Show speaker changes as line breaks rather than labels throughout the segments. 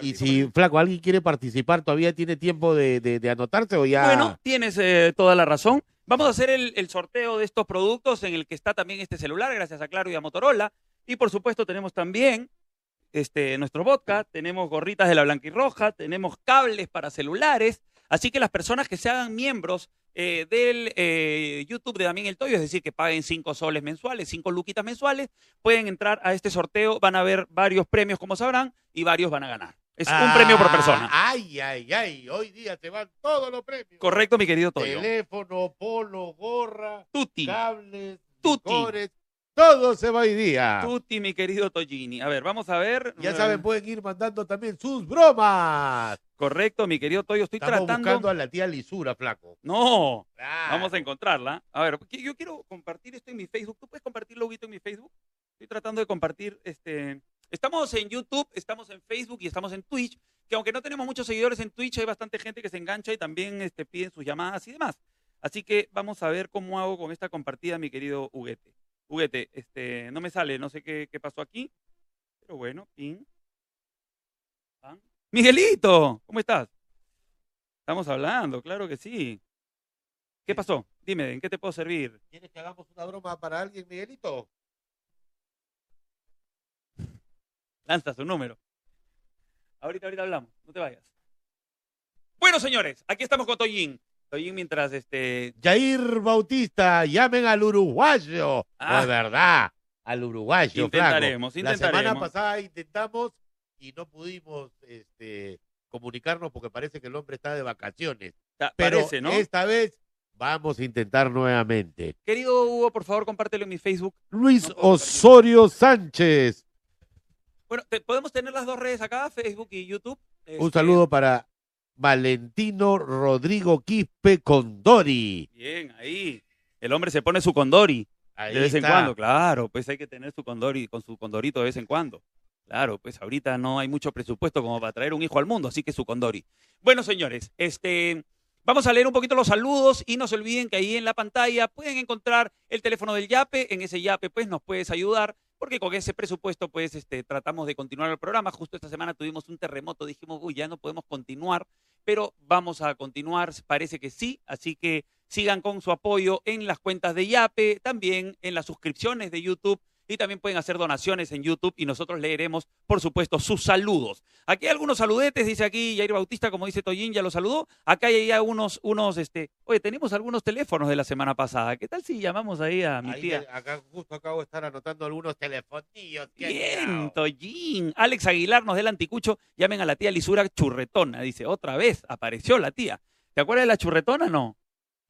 Y, si, Flaco, alguien quiere participar, ¿todavía tiene tiempo de, de, anotarse o ya?
Bueno, tienes eh, toda la razón. Vamos a hacer el, el, sorteo de estos productos en el que está también este celular, gracias a Claro y a Motorola. Y por supuesto tenemos también este, nuestro vodka, tenemos gorritas de la blanquirroja, tenemos cables para celulares. Así que las personas que se hagan miembros eh, del eh, YouTube de Damián El Toyo, es decir, que paguen cinco soles mensuales, cinco luquitas mensuales, pueden entrar a este sorteo, van a ver varios premios, como sabrán, y varios van a ganar. Es un premio por persona.
Ah, ay, ay, ay. Hoy día te van todos los premios.
Correcto, mi querido Toyo.
Teléfono, polo, gorra,
Tuti.
cables, Tuti. Todo se va hoy día.
Tuti, mi querido Tollini. A ver, vamos a ver.
Ya saben, pueden ir mandando también sus bromas.
Correcto, mi querido Toyo. Estoy
Estamos
tratando.
buscando a la tía Lisura, flaco.
No. Vamos a encontrarla. A ver, yo quiero compartir esto en mi Facebook. ¿Tú puedes compartirlo, Huguito, en mi Facebook? Estoy tratando de compartir este. Estamos en YouTube, estamos en Facebook y estamos en Twitch. Que aunque no tenemos muchos seguidores en Twitch, hay bastante gente que se engancha y también este, piden sus llamadas y demás. Así que vamos a ver cómo hago con esta compartida, mi querido Huguete. Juguete, este, no me sale, no sé qué, qué pasó aquí. Pero bueno, ping. Miguelito, ¿cómo estás? Estamos hablando, claro que sí. ¿Qué pasó? Dime, ¿en qué te puedo servir?
¿Quieres que hagamos una broma para alguien, Miguelito?
Lanza su número. Ahorita, ahorita hablamos, no te vayas. Bueno, señores, aquí estamos con Toyin. Mientras este.
Jair Bautista, llamen al uruguayo. Ah. De verdad, al uruguayo.
Intentaremos,
flaco. La semana pasada intentamos y no pudimos este, comunicarnos porque parece que el hombre está de vacaciones. Pero ¿no? esta vez vamos a intentar nuevamente.
Querido Hugo, por favor, compártelo en mi Facebook.
Luis Osorio Sánchez.
Bueno, ¿podemos tener las dos redes acá, Facebook y YouTube?
Un saludo este, para Valentino Rodrigo Quispe Condori.
Bien, ahí. El hombre se pone su Condori de vez en cuando, claro, pues hay que tener su Condori con su Condorito de vez en cuando. Claro, pues ahorita no hay mucho presupuesto como para traer un hijo al mundo, así que su Condori. Bueno, señores, este Vamos a leer un poquito los saludos y no se olviden que ahí en la pantalla pueden encontrar el teléfono del Yape. En ese Yape, pues nos puedes ayudar porque con ese presupuesto, pues, este, tratamos de continuar el programa. Justo esta semana tuvimos un terremoto, dijimos, uy, ya no podemos continuar, pero vamos a continuar, parece que sí, así que sigan con su apoyo en las cuentas de Yape, también en las suscripciones de YouTube y también pueden hacer donaciones en YouTube y nosotros leeremos, por supuesto, sus saludos. Aquí hay algunos saludetes, dice aquí Jair Bautista, como dice Toyin, ya lo saludó. Acá hay ya unos, unos, este, oye, tenemos algunos teléfonos de la semana pasada. ¿Qué tal si llamamos ahí a mi tía?
Acá justo acabo de estar anotando algunos telefonillos.
Bien, Toyin. Alex Aguilar nos da el anticucho. Llamen a la tía Lisura Churretona. Dice, otra vez apareció la tía. ¿Te acuerdas de la churretona no?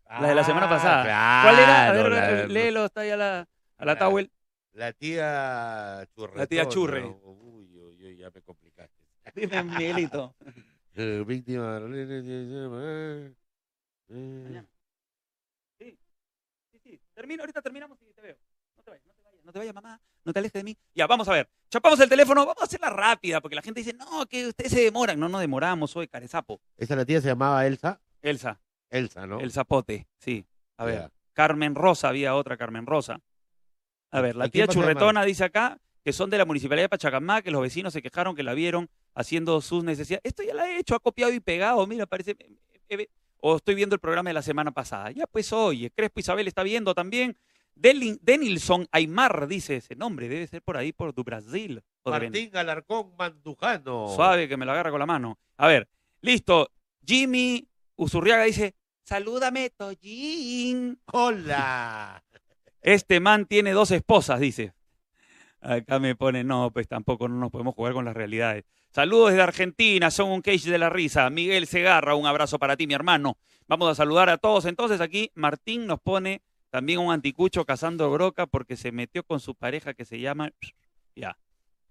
la de la semana pasada. ¿Cuál era? A ver, léelo, está ahí a la, a la Towel.
La tía Churre.
La tía Churre.
Uy, uy, uy, ya me complicaste.
Dime, Miguelito.
Eh, víctima.
Sí, sí, sí. Termino, ahorita terminamos y te veo. No te vayas, no te vayas, no te vayas, mamá. No te alejes de mí. Ya, vamos a ver. Chapamos el teléfono, vamos a hacerla rápida, porque la gente dice, no, que ustedes se demoran. No, no demoramos, soy carezapo.
¿Esa la tía se llamaba Elsa?
Elsa.
Elsa, ¿no?
El zapote, sí. A ver. Carmen Rosa, había otra Carmen Rosa. A ver, la tía Churretona dice acá que son de la municipalidad de Pachacamá, que los vecinos se quejaron que la vieron haciendo sus necesidades. Esto ya la he hecho, ha copiado y pegado, mira, parece... O estoy viendo el programa de la semana pasada. Ya pues oye, Crespo Isabel está viendo también. Denilson Aymar dice ese nombre, debe ser por ahí, por tu Brasil.
Martín Alarcón Mandujano.
Suave que me lo agarra con la mano. A ver, listo. Jimmy Usurriaga dice, salúdame, Toyin.
Hola.
Este man tiene dos esposas, dice. Acá me pone, no, pues tampoco no nos podemos jugar con las realidades. Saludos desde Argentina, son un cage de la risa. Miguel Segarra, un abrazo para ti, mi hermano. Vamos a saludar a todos. Entonces aquí Martín nos pone también un anticucho cazando broca porque se metió con su pareja que se llama... Ya,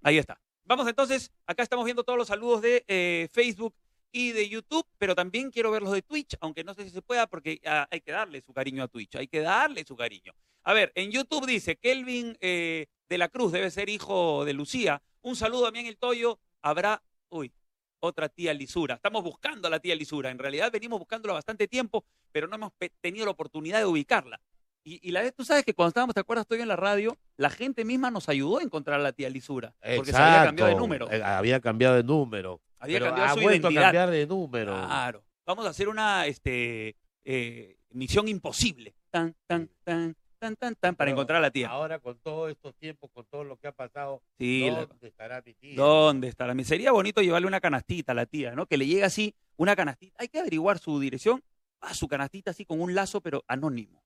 ahí está. Vamos entonces, acá estamos viendo todos los saludos de eh, Facebook y de YouTube, pero también quiero ver los de Twitch, aunque no sé si se pueda porque ah, hay que darle su cariño a Twitch, hay que darle su cariño. A ver, en YouTube dice Kelvin eh, de la Cruz debe ser hijo de Lucía. Un saludo a mí en el Toyo. Habrá, uy, otra tía Lisura. Estamos buscando a la tía Lisura. En realidad venimos buscándola bastante tiempo, pero no hemos tenido la oportunidad de ubicarla. Y, la vez, tú sabes que cuando estábamos, ¿te acuerdas? Estoy en la radio, la gente misma nos ayudó a encontrar a la tía Lisura. Porque se había cambiado de número.
Eh, había cambiado de número. Había cambiado su identidad. a cambiar de número.
Claro. Vamos a hacer una este, eh, misión imposible. Tan, tan, tan, tan, tan, tan, para encontrar a la tía.
Ahora, con todos estos tiempos, con todo lo que ha pasado, ¿dónde estará mi tía?
¿Dónde estará mi? Sería bonito llevarle una canastita a la tía, ¿no? Que le llegue así una canastita. Hay que averiguar su dirección. a su canastita así con un lazo, pero anónimo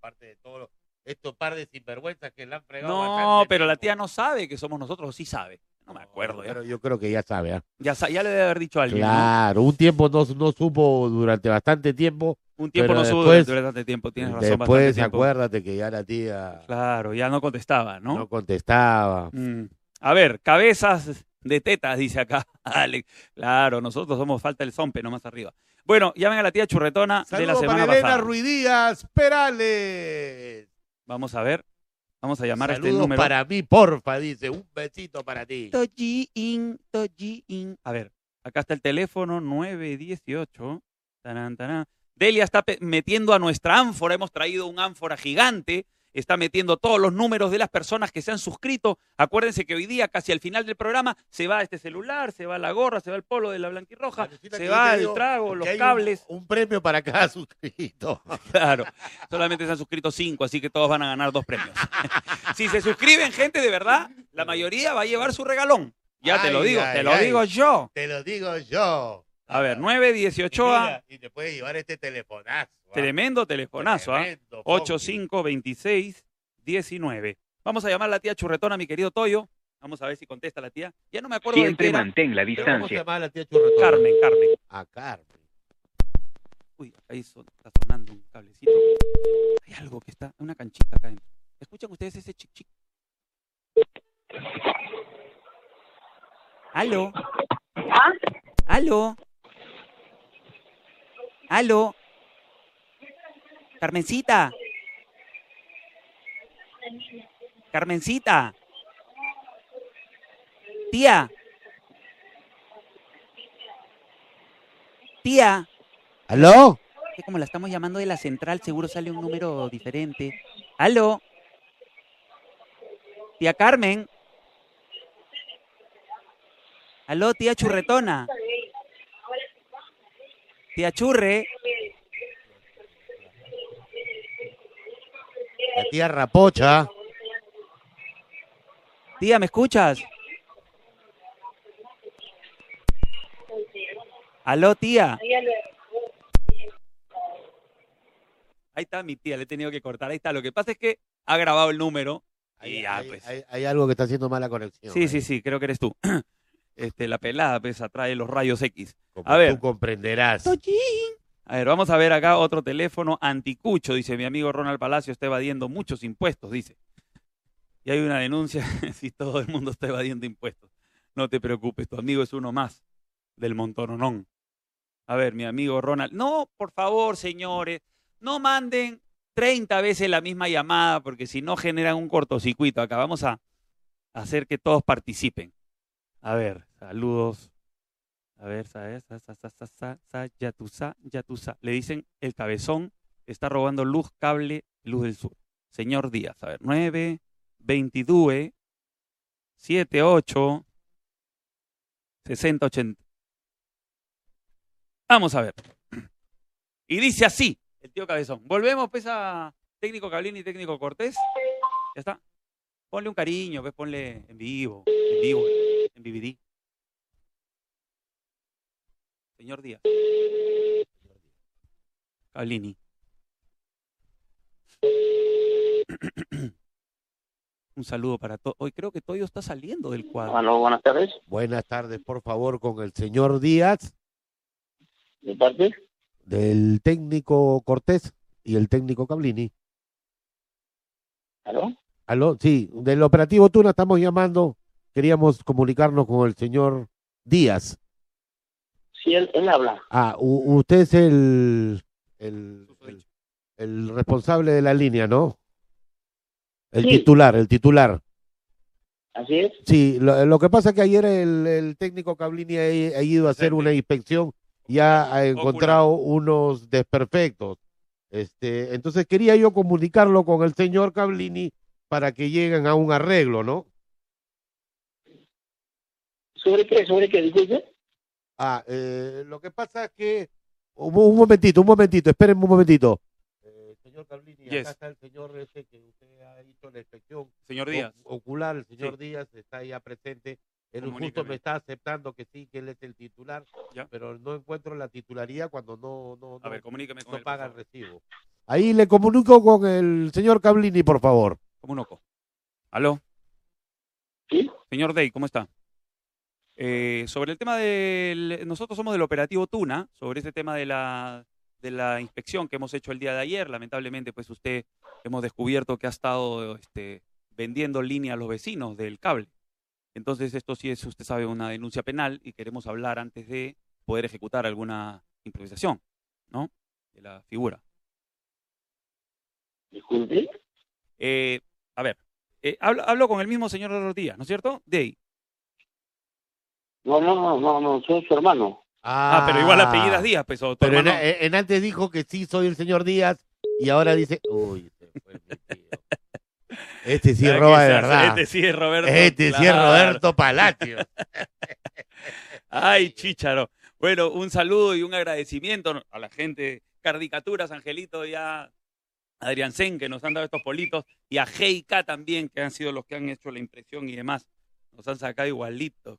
parte de todos estos par de sinvergüenzas que le han fregado.
No, pero la tía no sabe que somos nosotros, o sí sabe. No me acuerdo.
Pero yo creo que ya sabe. ¿eh?
Ya, ya le debe haber dicho a alguien.
Claro, un tiempo no, no supo durante bastante tiempo.
Un tiempo no supo durante bastante tiempo, tienes razón.
Después acuérdate que ya la tía.
Claro, ya no contestaba, ¿no?
No contestaba. Mm.
A ver, cabezas de tetas, dice acá Alex. Claro, nosotros somos falta el zompe nomás arriba. Bueno, llamen a la tía churretona de la semana para Elena
Ruidías Perales.
Vamos a ver. Vamos a llamar a este número.
para mí, porfa, dice. Un besito para ti.
Toji-in, Toji-in. A ver, acá está el teléfono 918. Delia está metiendo a nuestra ánfora. Hemos traído un ánfora gigante está metiendo todos los números de las personas que se han suscrito. Acuérdense que hoy día, casi al final del programa, se va este celular, se va la gorra, se va el polo de la blanquirroja, se va el trago, los cables.
Un, premio para cada suscrito.
Claro, solamente se han suscrito cinco, así que todos van a ganar dos premios. si se suscriben gente de verdad, la mayoría va a llevar su regalón. Ya te lo digo, te lo digo yo.
Te lo digo yo.
A ver, 918
a... Y te puede llevar este telefonazo.
¿Ah? Tremendo telefonazo, ¿ah? 852619. Vamos a llamar a la tía Churretona, mi querido Toyo. Vamos a ver si contesta la tía. Ya no me acuerdo
Siempre de mantén la distancia. Vamos a
llamar a la tía Churretona.
Carmen, Carmen.
A Carmen.
Uy, ahí está sonando un cablecito. Hay algo que está, una canchita acá dentro. ¿Escuchan ustedes ese chic chic? ¿Aló? ¿Ah? ¿Aló? Aló. Carmencita. Carmencita. Tía. Tía.
¿Aló?
Que como la estamos llamando de la central, seguro sale un número diferente. ¿Aló? Tía Carmen. ¿Aló, tía Churretona? Tía Churre.
Tía Rapocha.
Tía, ¿me escuchas? Aló, tía. Ahí está mi tía, le he tenido que cortar. Ahí está. Lo que pasa es que ha grabado el número.
Hay, pues. hay, algo que está haciendo mala conexión.
Sí, sí, sí, creo que eres tú. Este, la pelada pues atrae los rayos X. a ver.
Tú comprenderás.
A ver, vamos a ver acá otro teléfono anticucho, dice mi amigo Ronald Palacio, está evadiendo muchos impuestos, dice. Y hay una denuncia si todo el mundo está evadiendo impuestos. No te preocupes, tu amigo es uno más del montononón. A ver, mi amigo Ronald. No, por favor, señores, no manden 30 veces la misma llamada porque si no generan un cortocircuito. Acá vamos a hacer que todos participen. A ver, saludos. A ver, ¿sabes? Yatusa, Yatusa. Le dicen el cabezón está robando luz, cable, luz del sur. Señor Díaz, a ver, 9, 22, 7, 8, 60, 80. Vamos a ver. Y dice así, el tío Cabezón. Volvemos pues a técnico Cablini y técnico Cortés. Ya está. Ponle un cariño, pues ponle en vivo, en vivo en BBD. Señor Díaz. Cablini. Un saludo para todos. Hoy creo que Toyo está saliendo del cuadro.
Hola, buenas tardes.
Buenas tardes, por favor, con el señor Díaz.
¿De parte?
Del técnico Cortés y el técnico Cablini.
¿Aló?
¿Aló? Sí, del operativo Tuna estamos llamando queríamos comunicarnos con el señor Díaz.
Sí, él, habla.
Ah, usted es el, el, responsable de la línea, ¿no? El titular, el titular.
Así es.
Sí, lo, que pasa es que ayer el, técnico Cablini ha, ido a hacer una inspección y ha, encontrado unos desperfectos. Este, entonces quería yo comunicarlo con el señor Cablini para que lleguen a un arreglo, ¿no?
¿Sobre qué? ¿Sobre qué? Disculpe.
Ah, eh, lo que pasa es que. Un, momentito, un momentito, espérenme un momentito. Eh, señor Cablini, acá está el señor ese que usted ha hecho la inspección.
Señor Díaz.
Ocular, el señor Díaz está ya presente. Él justo me está aceptando que sí, que él es el titular, pero no encuentro la titularía cuando no, no,
a ver, comuníqueme
no paga el recibo. Ahí le comunico con el señor Cablini, por favor.
Comunico. ¿Aló?
¿Sí?
Señor Day, ¿cómo está? Eh, sobre el tema del... Nosotros somos del operativo Tuna, sobre ese tema de la, de la inspección que hemos hecho el día de ayer. Lamentablemente, pues usted hemos descubierto que ha estado este, vendiendo línea a los vecinos del cable. Entonces, esto sí es, usted sabe, una denuncia penal y queremos hablar antes de poder ejecutar alguna improvisación, ¿no? De la figura.
Disculpe.
Eh, a ver, eh, hablo, con el mismo señor Díaz, ¿no es cierto? Day.
No, no, no, no, no, soy su hermano.
Ah, pero igual apellidas Díaz, pues,
Pero en, antes dijo que sí soy el señor Díaz y ahora dice, uy, se fue mi tío. Este sí roba de verdad.
Este sí es Roberto.
Este sí es Roberto Palacio.
Ay, chicharo. Bueno, un saludo y un agradecimiento a la gente. Cardicaturas, Angelito, ya Adrián Sen, que nos han dado estos politos, y a Heika también, que han sido los que han hecho la impresión y demás. Nos han sacado igualitos.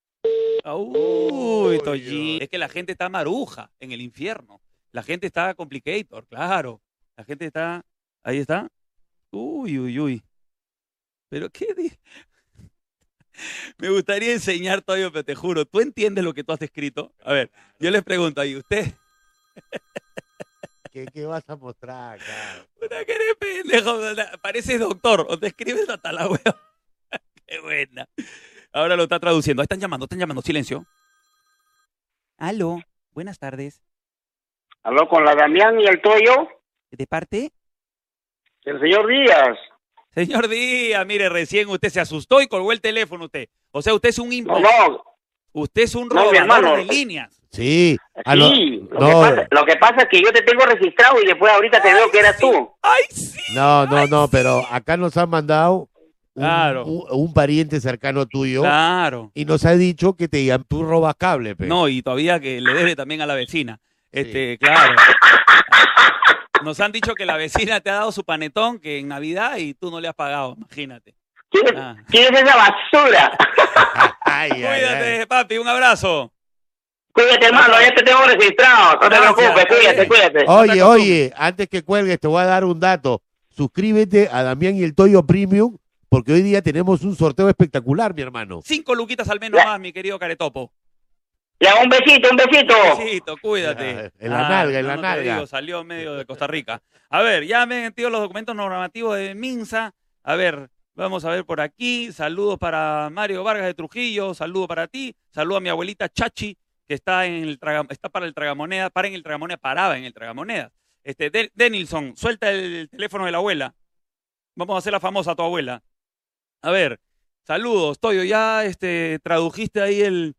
Uy, Toyi. Es que la gente está maruja en el infierno. La gente está complicator, claro. La gente está. Ahí está. Uy, uy, uy. Pero qué. Me gustaría enseñar, Toyo, pero te juro, ¿tú entiendes lo que tú has escrito? A ver, yo les pregunto ahí, ¿usted?
¿Qué, ¿Qué, vas a mostrar acá?
Puta que eres pendejo, pareces doctor, o te escribes hasta la wea. Qué buena. Ahora lo está traduciendo. Ahí están llamando, están llamando. Silencio. Aló, buenas tardes.
Aló, con la Damián y el Toyo.
¿De parte?
El señor Díaz.
Señor Díaz, mire, recién usted se asustó y colgó el teléfono usted. O sea, usted es un
No, no.
Usted es un robador de líneas.
Sí.
Sí, lo, que pasa, lo, que pasa, es que yo te tengo registrado y después ahorita te veo que eras tú.
Ay, sí.
No, no, no, pero acá nos han mandado Claro. Un, pariente cercano tuyo.
Claro.
Y nos ha dicho que te tú robas cable.
No, y todavía que le debe también a la vecina. Este, claro. Nos han dicho que la vecina te ha dado su panetón que en Navidad y tú no le has pagado, imagínate.
¿Quién, ah. es esa basura?
cuídate, papi, un abrazo.
Cuídate, hermano, ya te tengo registrado. No te preocupes, cuídate, cuídate.
Oye, oye, antes que cuelgues, te voy a dar un dato. Suscríbete a Damián y el Toyo Premium porque hoy día tenemos un sorteo espectacular, mi hermano.
Cinco luquitas al menos más, mi querido Caretopo.
Ya, un besito, un besito.
Un besito, cuídate.
en la nalga, en la nalga.
salió medio de Costa Rica. A ver, ya me han metido los documentos normativos de Minsa. A ver, vamos a ver por aquí. Saludos para Mario Vargas de Trujillo. Saludo para ti. Saludo a mi abuelita Chachi, que está en el está para el tragamoneda, para en el tragamoneda, paraba en el tragamoneda. Este, Denilson, suelta el teléfono de la abuela. Vamos a hacer la famosa a tu abuela. A ver, saludos, Toyo, ya este, tradujiste ahí el,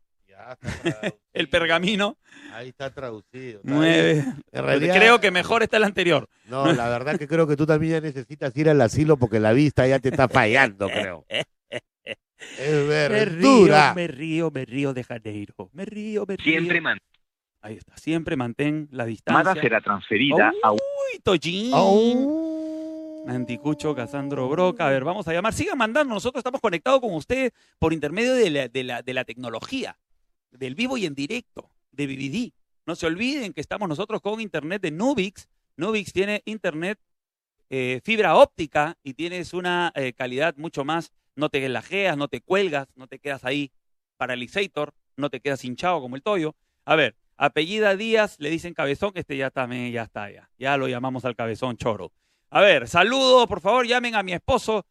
el pergamino.
Ahí está traducido.
Nueve. creo que mejor está el anterior.
No, la verdad que creo que tú también ya necesitas ir al asilo porque la vista ya te está fallando, creo. Es verdura.
Me río, me río, de Janeiro. Me río, me río.
Siempre
mantén. Ahí está, siempre mantén la distancia.
Mada será transferida
a... Uy, Toyin. Anticucho, Casandro Broca. A ver, vamos a llamar. Sigan mandando. Nosotros estamos conectados con usted por intermedio de la, de la, de la tecnología, del vivo y en directo, de BBD. No se olviden que estamos nosotros con internet de Nubix. Nubix tiene internet eh, fibra óptica y tienes una eh, calidad mucho más. No te lajeas, no te cuelgas, no te quedas ahí paralizator, no te quedas hinchado como el toyo. A ver, Apellida Díaz, le dicen cabezón, este ya también, ya está, ya. Ya lo llamamos al cabezón choro. A ver, saludo, por favor, llamen a mi esposo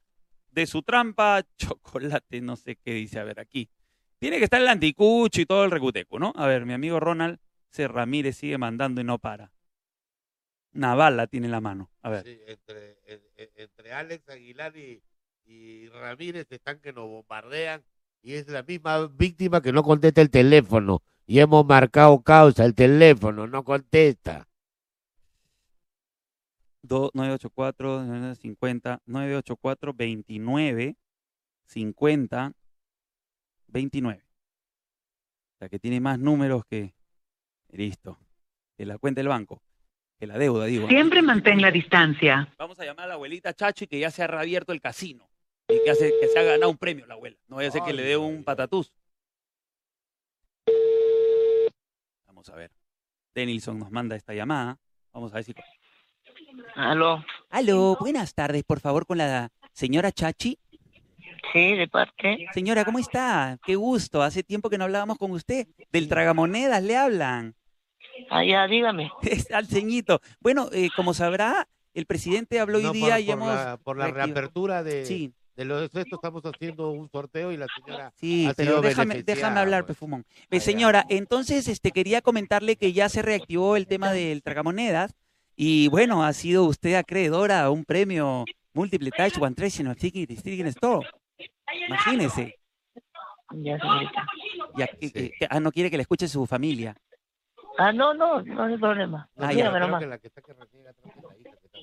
de su trampa, chocolate, no sé qué dice, a ver, aquí. Tiene que estar el anticucho y todo el recuteco, ¿no? A ver, mi amigo Ronald C. Ramírez sigue mandando y no para. Una bala tiene en la mano. A ver.
Sí, entre, entre, Alex Aguilar y, y Ramírez están que nos bombardean y es la misma víctima que no contesta el teléfono. Y hemos marcado causa, el teléfono no contesta.
984 50 984 29 50 29. La que tiene más números que listo. Que la cuenta del banco. Que la deuda, digo.
Siempre mantén la distancia.
Vamos a llamar a la abuelita Chachi que ya se ha reabierto el casino. Y que, hace, que se ha ganado un premio la abuela. No vaya a ser que le dé un patatús. Vamos a ver. Denilson nos manda esta llamada. Vamos a ver si.
Aló.
Aló, buenas tardes, por favor, con la señora Chachi.
Sí, de parte.
Señora, ¿cómo está? Qué gusto. Hace tiempo que no hablábamos con usted. Del tragamonedas le hablan.
Ah, ya, dígame.
al ceñito. Bueno, eh, como sabrá, el presidente habló hoy día y hemos...
por la reapertura de... Sí de los esto estamos haciendo un sorteo y la señora
sí pero déjame, déjame hablar Pefumón pues, señora entonces este quería comentarle que ya se reactivó el tema del tragamonedas y bueno ha sido usted acreedora a un premio múltiple touch one en el Tiki Store imagínese
ya señorita
ya, ah no quiere que le escuche su familia
ah no no no hay problema ah,
que que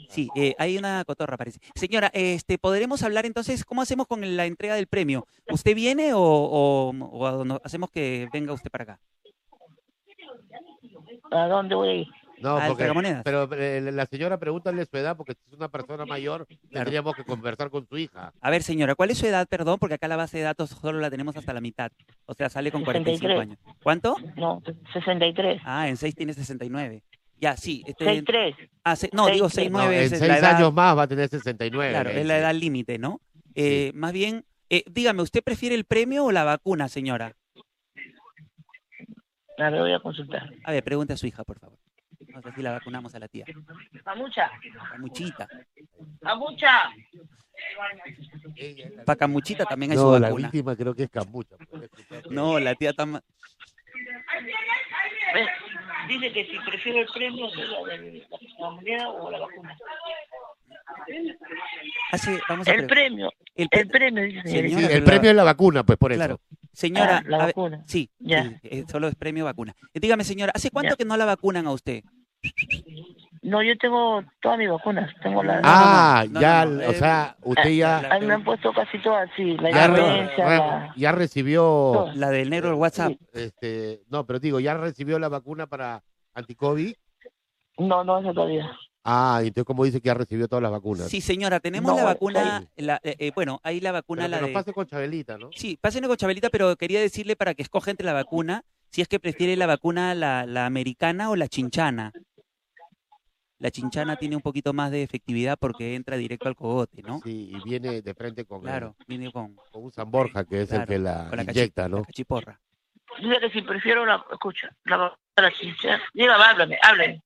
Sí, eh, hay una cotorra, parece. Señora, este, ¿podremos hablar entonces? ¿Cómo hacemos con la entrega del premio? ¿Usted viene o, hacemos que venga usted para acá?
¿A dónde voy a ir?
No, porque, pero eh, la señora pregúntale su edad, porque si es una persona mayor, tendríamos que conversar con su hija.
A ver, señora, ¿cuál es su edad, perdón? Porque acá la base de datos solo la tenemos hasta la mitad. O sea, sale con 45 años. ¿Cuánto?
No, 63.
Ah, en 6 tiene 69. Ya, sí.
Este, 6'3".
Ah, no, digo 6'9". No,
en 6 años más va a tener 69.
Claro, es la edad límite, ¿no? Eh, Más bien, eh, dígame, ¿usted prefiere el premio o la vacuna, señora?
A ver, voy a consultar.
A ver, pregunte a su hija, por favor. A ver si la vacunamos a la tía.
Camucha.
Camuchita.
Camucha.
Para Camuchita también hay
no,
su vacuna.
la última creo que es Camucha.
No, la tía está
dice que si prefiero el premio, la, moneda o la vacuna.
vamos a
el premio, el, premio, dice
el premio es la vacuna, pues por
eso. Señora, ah, la vacuna. sí, ya. Eh, solo es premio vacuna. Eh, dígame, señora, ¿hace cuánto que no la vacunan a usted?
No, yo tengo todas mis vacunas. Tengo la,
ah, ya, o sea, usted ya...
A mí me han puesto casi todas, sí. La
ya, ya recibió...
La del negro del WhatsApp.
Este, no, pero digo, ¿ya recibió la vacuna para anticovid?
No, no, eso todavía.
Ah, entonces, ¿cómo dice que ya recibió todas las vacunas?
Sí, señora, tenemos la vacuna, la, eh, eh, bueno, ahí la vacuna...
Pero,
la
pero pase con Chabelita, ¿no?
Sí, pase con Chabelita, pero quería decirle para que escoja entre la vacuna, si es que prefiere la vacuna, la, la americana o la chinchana la chinchana tiene un poquito más de efectividad porque entra directo al cogote, ¿no?
Sí, y viene de frente con,
claro, viene con,
con un San Borja, que es el que la, inyecta, ¿no? La
cachiporra.
Dice que si prefiero la, escucha, la, la chinchana, dígame, háblame, háblame.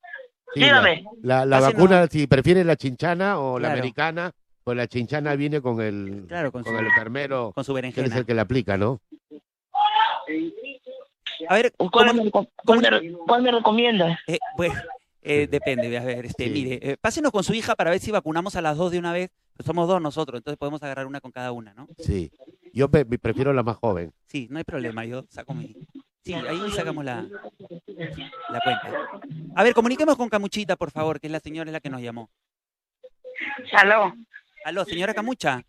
dígame.
La, la, vacuna, si prefiere la chinchana o la americana, pues la chinchana viene con el, claro, con, el enfermero,
con su berenjena.
que es el que la aplica, ¿no?
A ver,
¿cuál, me, cuál me, recomienda?
Eh, bueno, eh, depende, a ver, este, mire, eh, pásenos con su hija para ver si vacunamos a las dos de una vez. Pues somos dos nosotros, entonces podemos agarrar una con cada una, ¿no?
Sí, yo prefiero la más joven.
Sí, no hay problema, yo saco mi... Sí, ahí sacamos la, la cuenta. A ver, comuniquemos con Camuchita, por favor, que es la señora la que nos llamó.
Aló.
Aló, señora Camucha.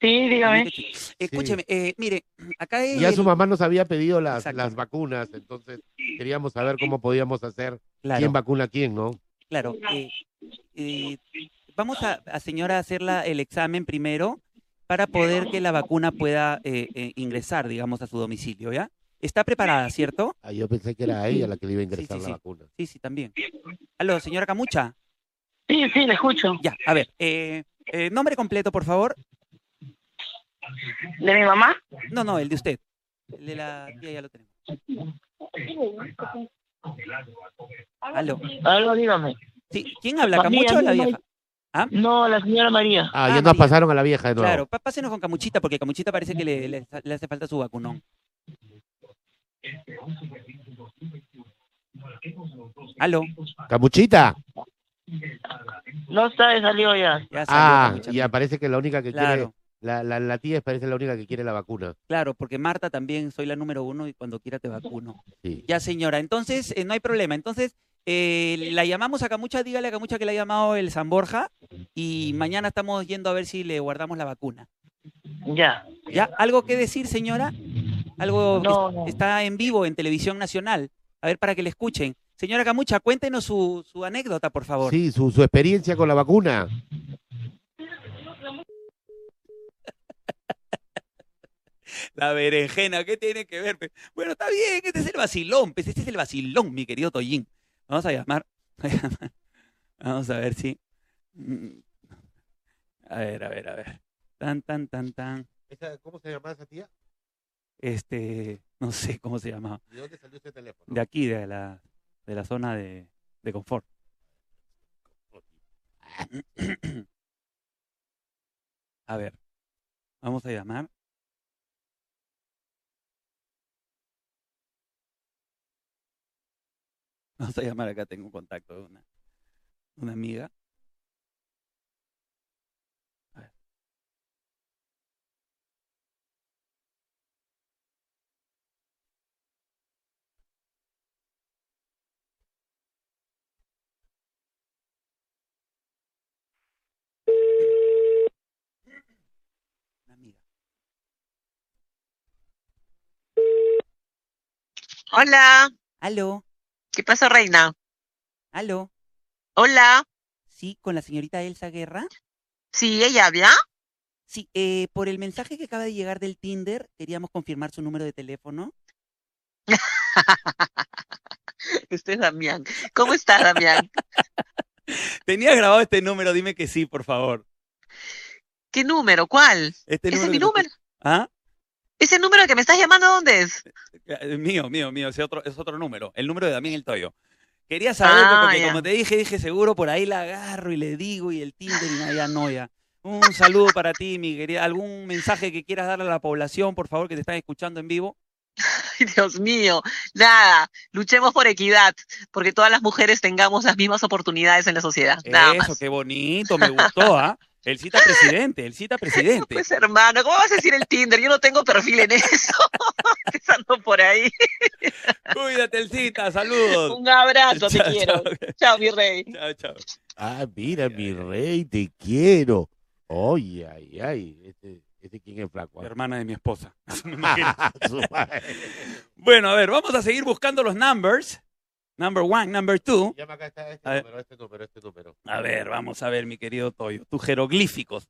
Sí, dígame.
Escúcheme, eh, mire, acá
Ya su mamá nos había pedido las, las vacunas, entonces queríamos saber cómo podíamos hacer, quién vacuna a quién, ¿no?
Claro. Eh, eh, vamos a, a, señora, hacer el examen primero para poder que la vacuna pueda ingresar, digamos, a su domicilio, ¿ya? Está preparada, ¿cierto?
Ah, yo pensé que era ella la que le iba a ingresar la vacuna.
Sí, sí, también. Aló, señora Camucha.
Sí, sí, le escucho.
Ya, a ver, nombre completo, por favor.
¿De mi mamá?
No, no, el de usted. El de la tía ya lo tenemos. Aló.
Aló, dígame.
Sí, ¿quién habla,
María,
Camucha o la vieja? ¿Ah?
No, la señora María.
Ah,
Ah,
ya nos pasaron a la vieja de nuevo.
Claro, pásenos con Camuchita porque Camuchita parece que le, le- le hace falta su vacunón. Aló,
¿Camuchita?
No está, salió ya.
ya salió
Ah,
Camucha.
y aparece que la única que quiere,
Claro,
la, la, la tía parece la única que quiere la vacuna.
claro, porque Marta también soy la número uno y cuando quiera te vacuno.
Sí.
Ya, señora, entonces eh, no hay problema. Entonces, eh, la llamamos a Camucha, dígale a Camucha que le ha llamado el San Borja y mañana estamos yendo a ver si le guardamos la vacuna.
Ya.
¿Ya? ¿Algo que decir, señora? Algo que
No,
es-
no.
está en vivo en Televisión Nacional. A ver, para que le escuchen. Señora Camucha, cuéntenos su, su anécdota, por favor.
Sí, su, su experiencia con la vacuna.
La berenjena, ¿qué tiene que ver? pe? Bueno, está bien, este es el vacilón, pues este es el vacilón, mi querido Toyín. Vamos a llamar. Vamos a ver si. Mm. A ver, a ver, a ver. Tan, tan, tan, tan.
¿Cómo se llama esa tía?
Este, no sé cómo se llama.
¿De dónde salió ese teléfono?
De aquí, de la, de la zona de, de confort. A ver, vamos a llamar. Vamos a llamar acá, tengo un contacto de una, una amiga. A ver. Una amiga.
Hola,
Aló,
¿qué pasa, reina?
aló.
Hola,
Sí, con la señorita Elsa Guerra.
sí, ella habla.
Sí, eh, por el mensaje que acaba de llegar del Tinder, queríamos confirmar su número de teléfono.
Este es Damián. ¿Cómo está, Damián?
Tenía grabado este número, dime que sí, por favor.
¿Qué número? ¿Cuál?
Este
Ese es
número
mi
que-
número.
¿Ah?
¿Ese número que me estás llamando dónde es?
Eh, Mío, mío, mío, ese otro, es otro número. El número de Damián El Toyo. Quería saber,
Ah,
porque
ya.
como te dije, dije seguro por ahí la agarro y le digo y el Tinder y ya no, ya. Un saludo para ti, mi querida. ¿Algún mensaje que quieras darle a la población, por favor, que te están escuchando en vivo?
Ay, Dios mío, nada, luchemos por equidad, porque todas las mujeres tengamos las mismas oportunidades en la sociedad. Nada
Eso,
más.
qué bonito, me gustó, ¿ah? El cita presidente, el cita presidente.
Pues hermano, ¿cómo vas a decir el Tinder? Yo no tengo perfil en eso. Empezando por ahí.
Cuídate, el cita, saludos.
Un abrazo, te quiero.
chao.
Chao, mi rey.
Chao, chao.
Ah, mira, mi rey, te quiero. Oye, ay, ay. Este, este quién es flaco. ah?
Hermana de mi esposa. Bueno, a ver, vamos a seguir buscando los numbers. Number one, number two.
Llama acá está este
A ver.
número, este número, este número.
A ver, vamos a ver, mi querido Toyo. Tus jeroglíficos.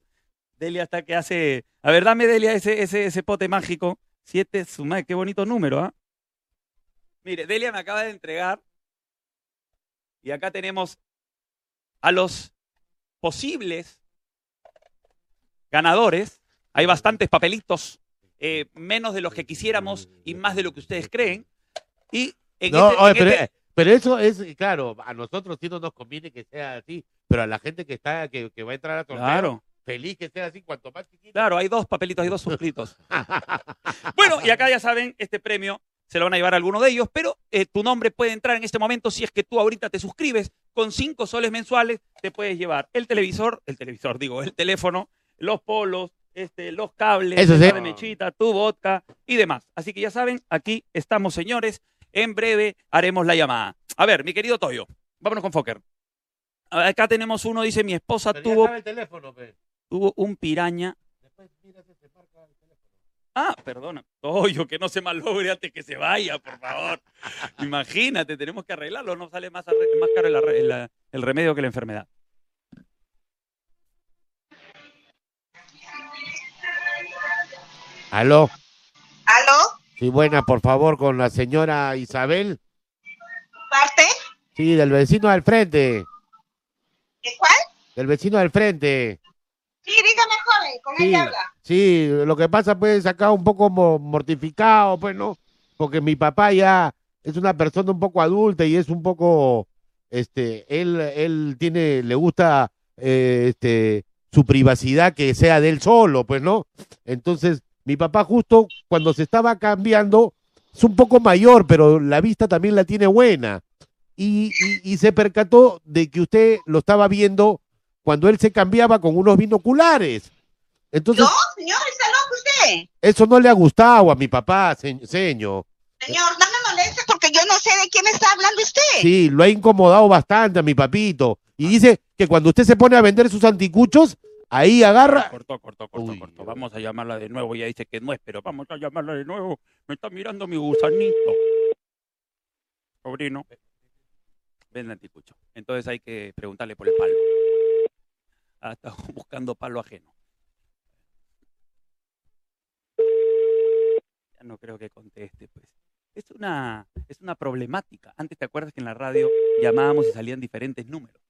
Delia está que hace. A ver, dame, Delia, ese, ese, ese pote mágico. Siete, su madre, qué bonito número, ¿ah? Mire, Delia me acaba de entregar. Y acá tenemos a los posibles ganadores. Hay bastantes papelitos, eh, menos de los que quisiéramos y más de lo que ustedes creen. Y en
No,
este-
oye,
en
pero,
este-
pero eso es, claro, a nosotros sí no nos conviene que sea así, pero a la gente que está, que, que va a entrar a torneo,
Claro.
feliz que sea así, cuanto más chiquito.
Claro, hay dos papelitos, hay dos suscritos. Bueno, y acá ya saben, este premio se lo van a llevar a alguno de ellos, pero eh, tu nombre puede entrar en este momento si es que tú ahorita te suscribes con cinco soles mensuales, te puedes llevar el televisor, el televisor, digo, el teléfono, los polos, este, los cables,
Eso sí.
de mechita, tu vodka y demás. Así que ya saben, aquí estamos, señores. En breve haremos la llamada. A ver, mi querido Toyo, vámonos con Fokker. Acá tenemos uno, dice, mi esposa
Pero
tuvo,
el teléfono,
tuvo un piraña
Después mira si se marca el teléfono.
Ah, perdona. Toyo, que no se malogre antes que se vaya, por favor. Imagínate, tenemos que arreglarlo, no sale más, caro el- el remedio que la enfermedad.
Aló.
¿Aló?
Sí, buena, por favor, con la señora Isabel.
¿Parte?
Sí, del vecino del frente.
¿De cuál?
Del vecino del frente.
Sí, dígame, joven, ¿con
Sí, sí, lo que pasa pues acá un poco mo- mortificado, pues, ¿no? Porque mi papá ya es una persona un poco adulta y es un poco, este, él, él tiene, le gusta eh, este, su privacidad que sea de él solo, pues, ¿no? Entonces, mi papá justo cuando se estaba cambiando, es un poco mayor, pero la vista también la tiene buena. Y, y- y se percató de que usted lo estaba viendo cuando él se cambiaba con unos binoculares. Entonces,
¿Yo? Señor, ¿está loco usted?
eso no le ha gustado a mi papá, se- señor.
Señor, no me moleste porque yo no sé de me está hablando usted.
Sí, lo ha incomodado bastante a mi papito. Y dice que cuando usted se pone a vender sus anticuchos, ahí agarra.
Cortó, cortó, cortó,
Uy,
cortó. Vamos a llamarla de nuevo. Ya dice que no es, pero vamos a llamarla de nuevo. Me está mirando mi gusanito. Sobrino. Ven, anticucho. Entonces hay que preguntarle por el palo. Ah, está buscando palo ajeno. Ya no creo que conteste, pues. Es una, es una problemática. Antes te acuerdas que en la radio llamábamos y salían diferentes números.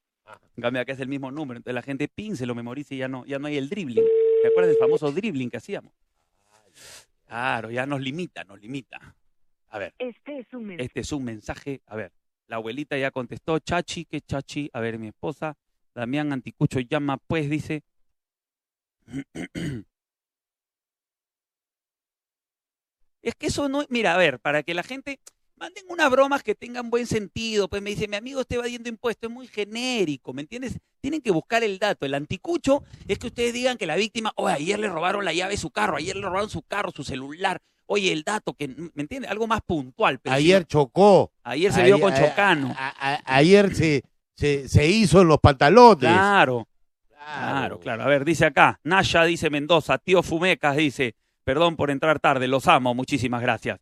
En cambio acá es el mismo número. Entonces la gente pin, se lo memoriza y ya no, ya no hay el dribbling. ¿Te acuerdas del famoso dribbling que hacíamos? Claro, ya nos limita, nos limita. A ver,
Este es un mensaje.
este es un mensaje. A ver, la abuelita ya contestó, Chachi, ¿qué Chachi? A ver, mi esposa, Damián Anticucho llama, pues, dice. Es que eso no, mira, a ver, para que la gente manden unas bromas que tengan buen sentido, pues me dice, mi amigo está evadiendo impuestos, es muy genérico, ¿me entiendes? Tienen que buscar el dato. El anticucho es que ustedes digan que la víctima, oye, ayer le robaron la llave de su carro, ayer le robaron su carro, su celular, oye, el dato, que, ¿me entiendes? Algo más puntual. pero
Ayer chocó.
ayer se vio con Chocano.
a- a- ayer se, se, se hizo en los pantalones.
Claro, claro, claro. A ver, dice acá, Naya dice Mendoza, tío Fumecas dice, perdón por entrar tarde, los amo, muchísimas gracias.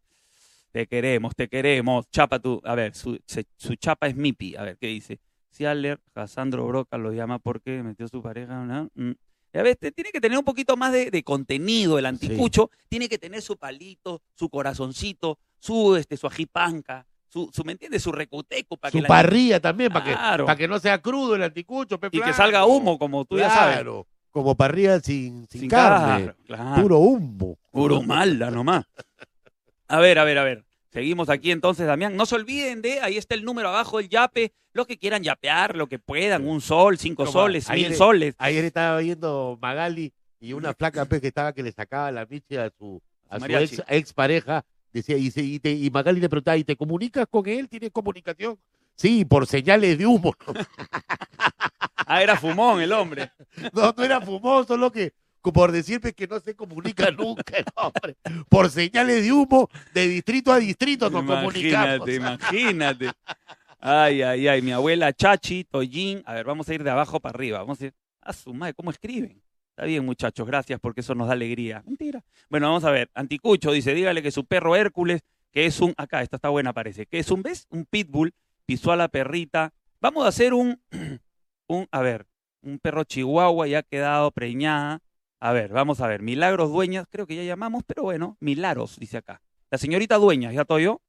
Te queremos, te queremos. Chapa tú, a ver, su, se- su chapa es Mipi, a ver, ¿qué dice? Cialer, Casandro Broca lo llama porque metió su pareja, ¿no? Mm. A ver, tiene que tener un poquito más de, de contenido el anticucho, tiene que tener su palito, su corazoncito, su, este, su ajipanca, su, su, ¿me entiendes? Su recuteco para que
Su
la-
parrilla también, para que, para que no sea crudo el anticucho. pe,
y que salga humo, como tú ya sabes.
Claro, como parrilla sin, sin,
Sin
carne. Puro humo.
Puro malda nomás. A ver, a ver, a ver. Seguimos aquí entonces, Damián. No se olviden de, ahí está el número abajo, el yape. Los que quieran yapear, lo que puedan, un sol, cinco
Como
soles,
ayer-
mil soles.
Ayer estaba viendo Magali y una flaca pues, que estaba que le sacaba la miche a su, a su
mariachi.
ex, ex pareja. Decía, y, se- y, te- y Magali le preguntaba, ¿y te comunicas con él? ¿Tienes comunicación? Sí, por señales de humo.
Ah, era fumón el hombre.
No, no era fumoso, solo que por decirme que no se comunica nunca el hombre. Por señales de humo, de distrito a distrito nos comunicamos.
Imagínate, imagínate. Ay, ay, ay. Mi abuela Chachi, Toyin. A ver, vamos a ir de abajo para arriba. Vamos a ir. A su madre, ¿cómo escriben? Está bien, muchachos, gracias porque eso nos da alegría. Mentira. Bueno, vamos a ver. Anticucho dice, dígale que su perro Hércules, que es un, acá, esta está buena parece, que es un, ¿ves? Un pitbull, pisó a la perrita. Vamos a hacer un, un, a ver, un perro chihuahua ya ha quedado preñada. A ver, vamos a ver. Milagros Dueñas, creo que ya llamamos, pero bueno, Milagros, dice acá. La señorita Dueñas, ¿ya estoy yo?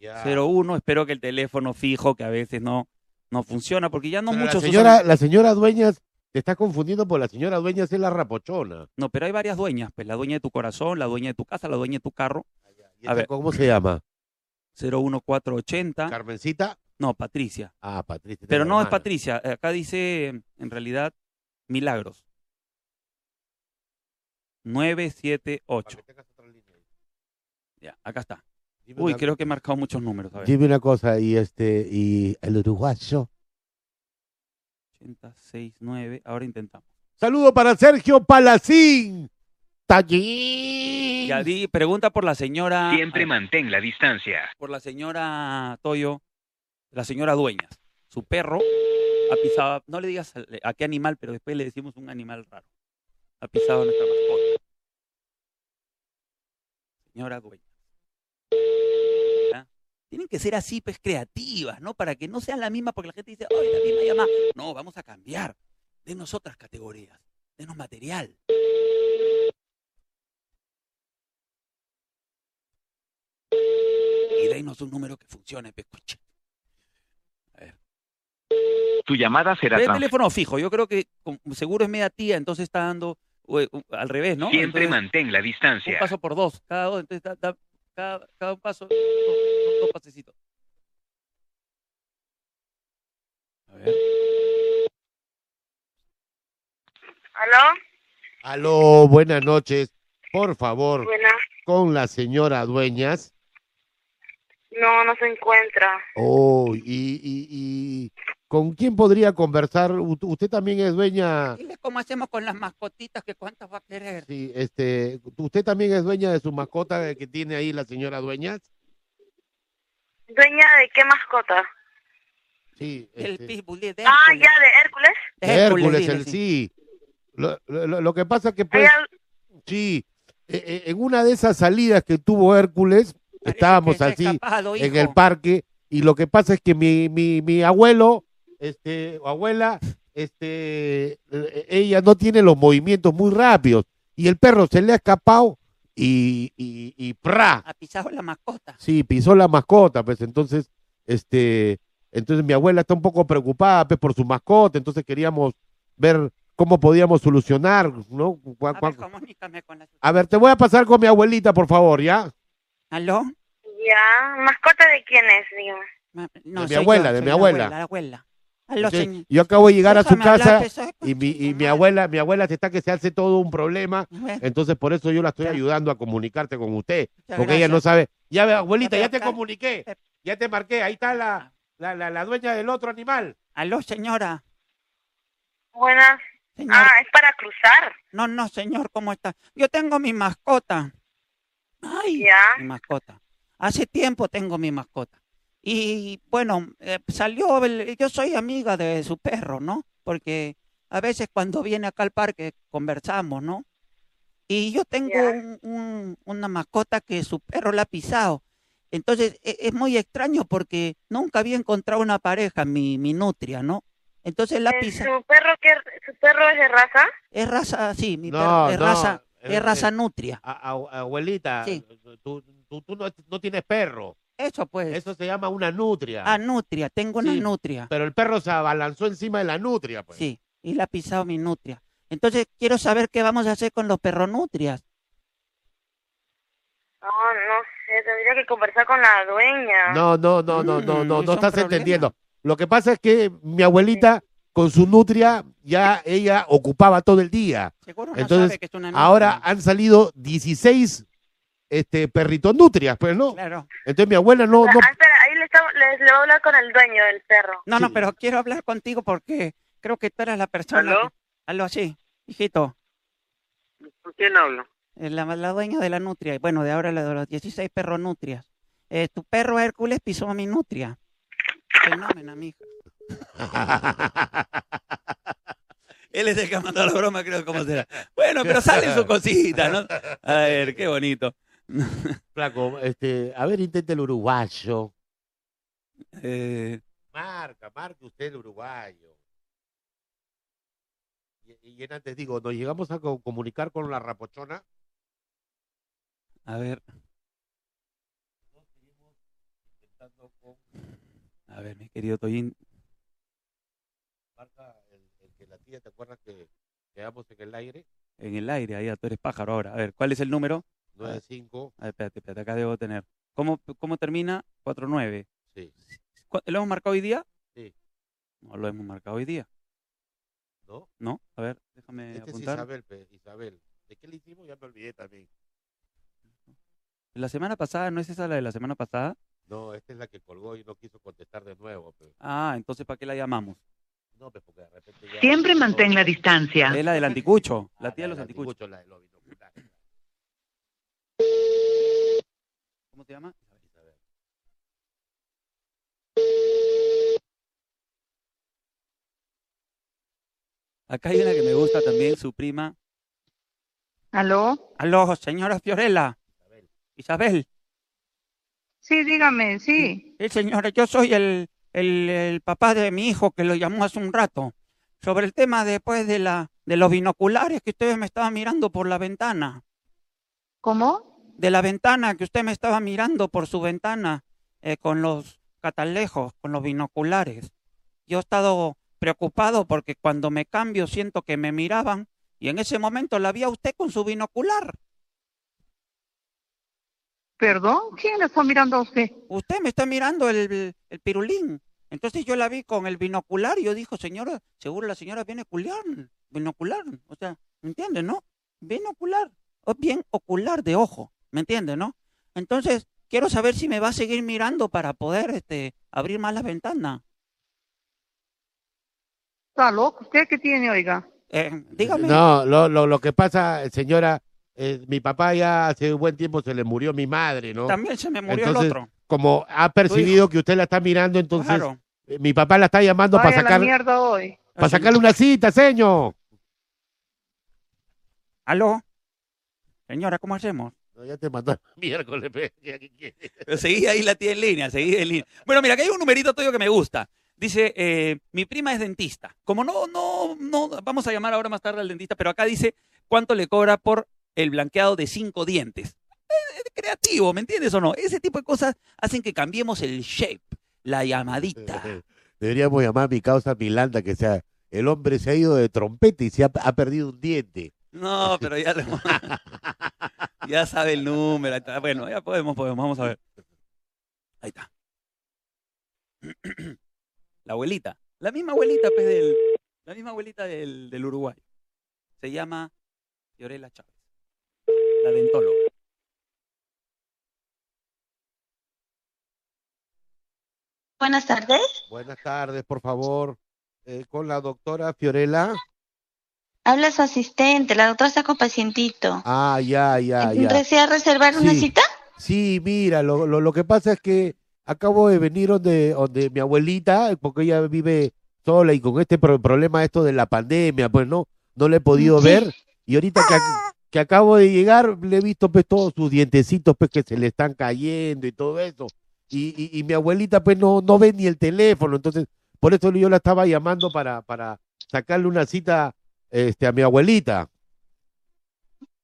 Ya.
01, espero que el teléfono fijo, que a veces no, no funciona, porque ya no
Pero
muchos
la señora,
usan-
la señora Dueñas, te estás confundiendo por la señora Dueñas es la rapochona.
No, pero hay varias dueñas, pues la dueña de tu corazón, la dueña de tu casa, la dueña de tu carro.
¿Y
A ver.
¿Cómo se llama?
01480.
¿Carmencita?
No, Patricia.
Ah, Patricia.
Pero no es. Patricia, acá dice en realidad Milagros. 978.
Para que tengas otra línea.
Ya, acá está.
Dime
Uy,
una-
creo que he marcado muchos números. A ver.
Dime una cosa, y este, y el uruguayo.
869, ahora intentamos.
Saludo para Sergio Palacín. Tallín.
Ya di, pregunta por la señora.
Siempre
a
mantén la distancia.
por la señora Toyo, la señora Dueñas. Su perro ha pisado, no le digas al- a qué animal, pero después le decimos un animal raro. Ha pisado a nuestra mascota. Señora Dueñas. ¿Ya? Tienen que ser así, pues, creativas, ¿no? Para que no sean la misma, porque la gente dice, ¡ay, la misma llama! No, vamos a cambiar. Denos otras categorías. Denos material. Y denos un número que funcione, pues, escucha.
Tu llamada será
el teléfono fijo, yo creo que seguro es media tía, entonces está dando al revés, ¿no?
Siempre mantén la distancia.
Un paso por dos, cada dos, entonces cada, un paso, dos, pasecitos. A ver.
¿Aló?
Aló, buenas noches. Por favor,
buenas.
con la señora Dueñas.
No, no se encuentra.
Oh, y, y, y ¿con quién podría conversar? U- Usted también es dueña,
Dile cómo hacemos con las mascotitas, que cuántas va a querer.
sí, este, usted también es dueña de su mascota que tiene ahí la señora Dueñas.
¿Dueña de qué mascota?
Sí,
El
este,
pitbull de
Ah,
Hércules.
ya, de Hércules.
De
Hércules,
dile,
el
sí.
sí. Lo, lo- lo que pasa que
¿Hay
pues,
al-
sí, eh, eh, en una de esas salidas que tuvo Hércules,
Parece
estábamos
que
así
escapado,
en el parque y lo que pasa es que mi, mi, mi abuelo, este, abuela, este, eh, ella no tiene los movimientos muy rápidos y el perro se le ha escapado y, y, y ¡pra!
Ha pisado la mascota.
Sí, pisó la mascota, pues entonces, este, entonces mi abuela está un poco preocupada, pues, por su mascota, entonces queríamos ver cómo podíamos solucionar, ¿no?
A ver, comunícame con la...
A ver, te voy a pasar con mi abuelita, por favor, ¿ya?
¿Aló?
Ya, ¿mascota de quién es? Dígame.
Ma- No,
De mi abuela,
yo,
de mi
la
abuela.
La abuela.
Yo acabo de llegar a su
hablar,
casa
que soy
y mi, y mi abuela, mi abuela se está que se hace todo un problema, entonces por eso yo la estoy ayudando a comunicarte con usted,
muchas
porque ella no sabe. Ya ve, abuelita,
Ya,
te comuniqué,
eh.
ya te marqué, ahí está la, la, la, la dueña del otro animal.
Aló, señora.
Buenas.
Señor.
Ah, es para cruzar.
No, no, señor, ¿cómo está? Yo tengo mi mascota. Ay,
Ya.
mi mascota. Hace tiempo tengo mi mascota. Y bueno, eh, salió, el- yo soy amiga de su perro, ¿no? Porque a veces cuando viene acá al parque conversamos, ¿no? Y yo tengo
Ya.
un- un- una mascota que su perro la ha pisado. Entonces e- es muy extraño porque nunca había encontrado una pareja, mi, mi nutria, ¿no? Entonces la pisa.
¿Su perro, qué, ¿Su perro es de raza?
Es raza, sí, mi
No,
perro es
no,
raza, es raza nutria.
A- a- abuelita,
Sí.
tú, tú, tú no, no tienes perro,
Eso pues.
eso se llama una nutria,
Ah, nutria, tengo una
Sí.
nutria.
pero el perro se abalanzó encima de la nutria, pues.
Sí, y la ha pisado mi nutria. Entonces quiero saber qué vamos a hacer con los perronutrias.
No, no sé, tendría que conversar con la dueña.
No, no, no, no, no,
Mm,
no, no estás entendiendo. Lo que pasa es que mi abuelita con su nutria ya ella ocupaba todo el día.
Seguro no
Entonces,
sabe que es una
Ahora
nutria.
han salido 16 este perritos nutrias, pues no.
Claro.
Entonces mi abuela no,
Ah,
no
espera, ahí le, está, le, le voy a hablar con el dueño del perro.
No, no, pero quiero hablar contigo porque creo que tú eras la persona.
¿Aló?
que- Aló, sí, hijito.
¿Con quién hablo?
La, la dueña de la nutria. y Bueno, de ahora la de los 16 perronutrias. Eh, tu perro Hércules pisó a mi nutria. Fenómena, mija. Él es el que mandó la broma, creo, cómo será. Bueno, pero sale su cosita, ¿no? A ver, qué bonito.
Flaco, este, a ver, intente el uruguayo.
Eh,
Marca, marque usted el uruguayo. Y, y antes digo, nos llegamos a co- comunicar con la rapochona.
a ver, a ver, mi querido Toyín.
marca el, el que la tía, ¿te acuerdas que quedamos en el aire?
En el aire, ahí tú eres pájaro ahora. A ver, ¿cuál es el número?
95,
A ver, espérate, espérate, acá debo tener. ¿Cómo, cómo termina? 49.
sí.
¿Cu- ¿Lo hemos marcado hoy día?
Sí.
No lo hemos marcado hoy día.
¿No?
¿No? A ver, déjame
Este es
apuntar.
Isabel, pe, Isabel. ¿De qué le hicimos? Ya me olvidé también.
La semana pasada, ¿no es esa la de la semana pasada?
No, esta es la que colgó y no quiso contestar de nuevo. pe.
Ah, entonces ¿para qué la llamamos?
No, pues porque de repente ya...
Siempre mantén la distancia.
Es la del anticucho, la
Ah,
tía de los
del
anticuchos.
anticucho, la de los binoculares.
¿Cómo se llama?
Isabel.
Acá hay una que me gusta también, su prima.
¿Aló?
Aló, señora Fiorella.
Isabel.
Isabel.
Sí, dígame, sí.
Sí, señora, yo soy el, el, el papá de mi hijo que lo llamó hace un rato. Sobre el tema después de, la, de los binoculares que ustedes me estaban mirando por la ventana.
¿Cómo?
De la ventana que usted me estaba mirando por su ventana eh, con los catalejos, con los binoculares. Yo he estado preocupado porque cuando me cambio siento que me miraban y en ese momento la vi a usted con su binocular.
¿Perdón? ¿Quién le está mirando a usted?
Usted me está mirando el, el pirulín. Entonces yo la vi con el binocular y yo dijo, señora, seguro la señora viene culiar, binocular. O sea, ¿me entiendes, no? Binocular, o bien ocular de ojo, ¿me entiendes, no? Entonces, quiero saber si me va a seguir mirando para poder este, abrir más las ventanas.
¿Está loco? ¿Usted qué tiene, oiga?
Eh, dígame.
No, lo, lo, lo que pasa, señora, eh, mi papá ya hace un buen tiempo se le murió mi madre, ¿no?
También se me murió
Entonces,
el otro.
Como ha percibido que usted la está mirando, entonces
Claro.
eh, mi papá la está llamando
Vaya
para
la
sacar
mierda hoy.
para sacarle una cita, señor.
¿Aló? Señora, ¿cómo hacemos?
Ya te mandó el miércoles.
seguí ahí la tía en línea, seguí en línea. Bueno, mira, que hay un numerito tuyo que me gusta. Dice, eh, mi prima es dentista. Como no, no, no, vamos a llamar ahora más tarde al dentista, pero acá dice cuánto le cobra por el blanqueado de cinco dientes. Es, es creativo, ¿me entiendes o no? Ese tipo de cosas hacen que cambiemos el shape, la llamadita.
Deberíamos llamar a mi causa Milanda, que sea, el hombre se ha ido de trompeta y se ha, ha perdido un diente.
No, pero ya, lo- ya sabe el número. ahí está. Bueno, ya podemos, podemos, vamos a ver. Ahí está. La abuelita, la misma abuelita, pues, del, la misma abuelita del, del Uruguay. Se llama Fiorella Chávez, la dentóloga.
Buenas tardes.
Buenas tardes, por favor. Eh, con la doctora Fiorella.
Habla su asistente, la doctora está con pacientito.
Ah, ya, ya, ya.
¿Desea reservar una cita?
Sí, mira, lo, lo, lo que pasa es que acabo de venir donde, donde mi abuelita, porque ella vive sola y con este pro- problema esto de la pandemia, pues no, no le he podido
Sí.
ver. Y ahorita que, que acabo de llegar, le he visto pues todos sus dientecitos pues que se le están cayendo y todo eso. Y, y, y mi abuelita pues no, no ve ni el teléfono, entonces por eso yo la estaba llamando para, para sacarle una cita este, a mi abuelita.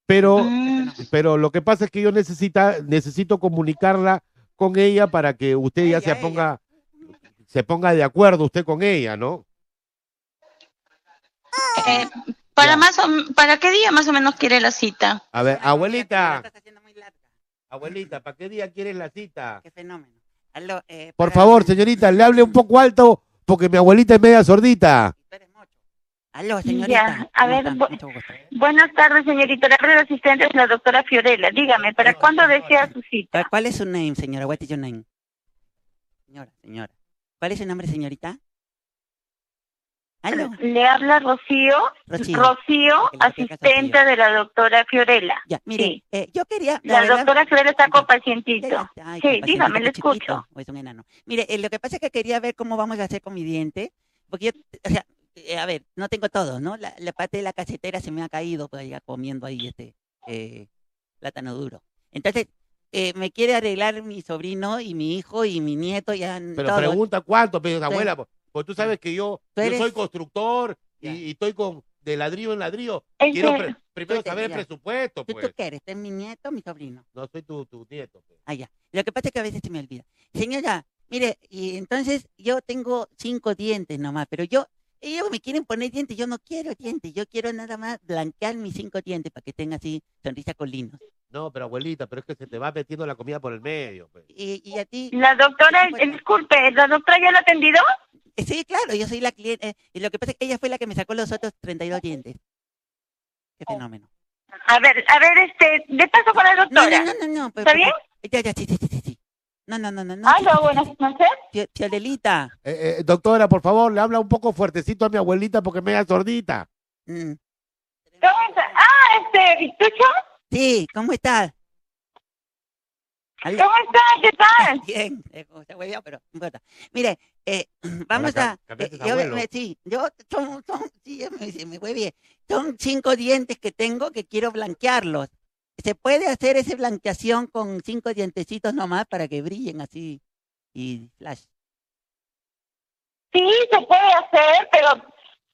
Pero,
Mm,
pero lo que pasa es que yo necesita, necesito comunicarla con ella para que usted ya
Ella,
se
ella.
ponga, se ponga de acuerdo usted con ella, ¿no?
eh, ¿para, más o- ¿Para qué día más o menos quiere la cita?
A ver, abuelita, abuelita, ¿para qué día quieres la cita?
Qué fenómeno. Aló, eh,
Por favor, señorita, le hable un poco alto porque mi abuelita es media sordita.
Aló, señorita.
Ya, a
¿cómo
ver, bu-. Buenas tardes, señorita. La red asistente es la doctora Fiorella. Dígame, ¿para cuándo desea su cita?
¿Cuál es su name, señora? What is your name? Señora, señora. ¿Cuál es su nombre, señorita? Aló,
Le habla Rocío,
Rocío.
Asistente de la doctora Fiorella.
Ya, mire,
Sí.
eh, yo quería...
La
verdad-
doctora Fiorella está con pacientito.
ay,
Sí, dígame, le escucho.
es un enano. Mire, eh, lo que pasa es que quería ver cómo vamos a hacer con mi diente, porque yo, o sea, eh, a ver, no tengo todo, ¿no? La, la parte de la casetera se me ha caído, pues ya comiendo ahí este eh, plátano duro. Entonces, eh, me quiere arreglar mi sobrino y mi hijo y mi nieto, ya
Pero
todo.
pregunta cuánto, pero
Sí.
abuela, pues pues tú sabes que yo,
Tú
yo
eres-
soy constructor y, estoy con de ladrillo en ladrillo.
Es
Quiero pre- primero
Tú te-
saber el presupuesto,
¿Tú,
pues.
tú qué eres? ¿Tú eres mi nieto o mi sobrino?
No soy tu, tu nieto. pues.
Ah, ya. Lo que pasa es que a veces se me olvida. Señora, mire, y entonces yo tengo cinco dientes nomás, pero yo, ellos me quieren poner dientes, yo no quiero dientes, yo quiero nada más blanquear mis cinco dientes para que tenga así sonrisa con linos.
No, pero abuelita, pero es que se te va metiendo la comida por el medio. pues.
Y, y a ti,
La doctora,
Bueno.
eh, disculpe, ¿la doctora ya la ha atendido?
sí, claro, yo soy la cliente, eh, y lo que pasa es que ella fue la que me sacó los otros 32 dientes. Qué fenómeno.
A ver, a ver, este, de paso con la
No,
doctora.
no, no, no, no. pues,
¿Está
pues,
bien?
Ya, ya, sí, sí, sí, sí. No, no, no, no. no
Aló, buenas noches.
Eh, eh, doctora, por favor, le habla un poco fuertecito a mi abuelita porque me da sordita.
Mm.
¿Cómo está? Ah, este, Vitucho,
Sí, ¿cómo estás? Aló.
¿cómo está? ¿Qué tal?
Bien, eh, como se huevió, pero no importa. Mire, eh, vamos
Ahora
a.
cambiaste
eh,
de
yo,
abuelo.
me- sí, yo son, son, sí, me, se me fue bien. Son cinco dientes que tengo que quiero blanquearlos. ¿Se puede hacer esa blanqueación con cinco dientecitos nomás para que brillen así y flash?
Sí, se puede hacer, pero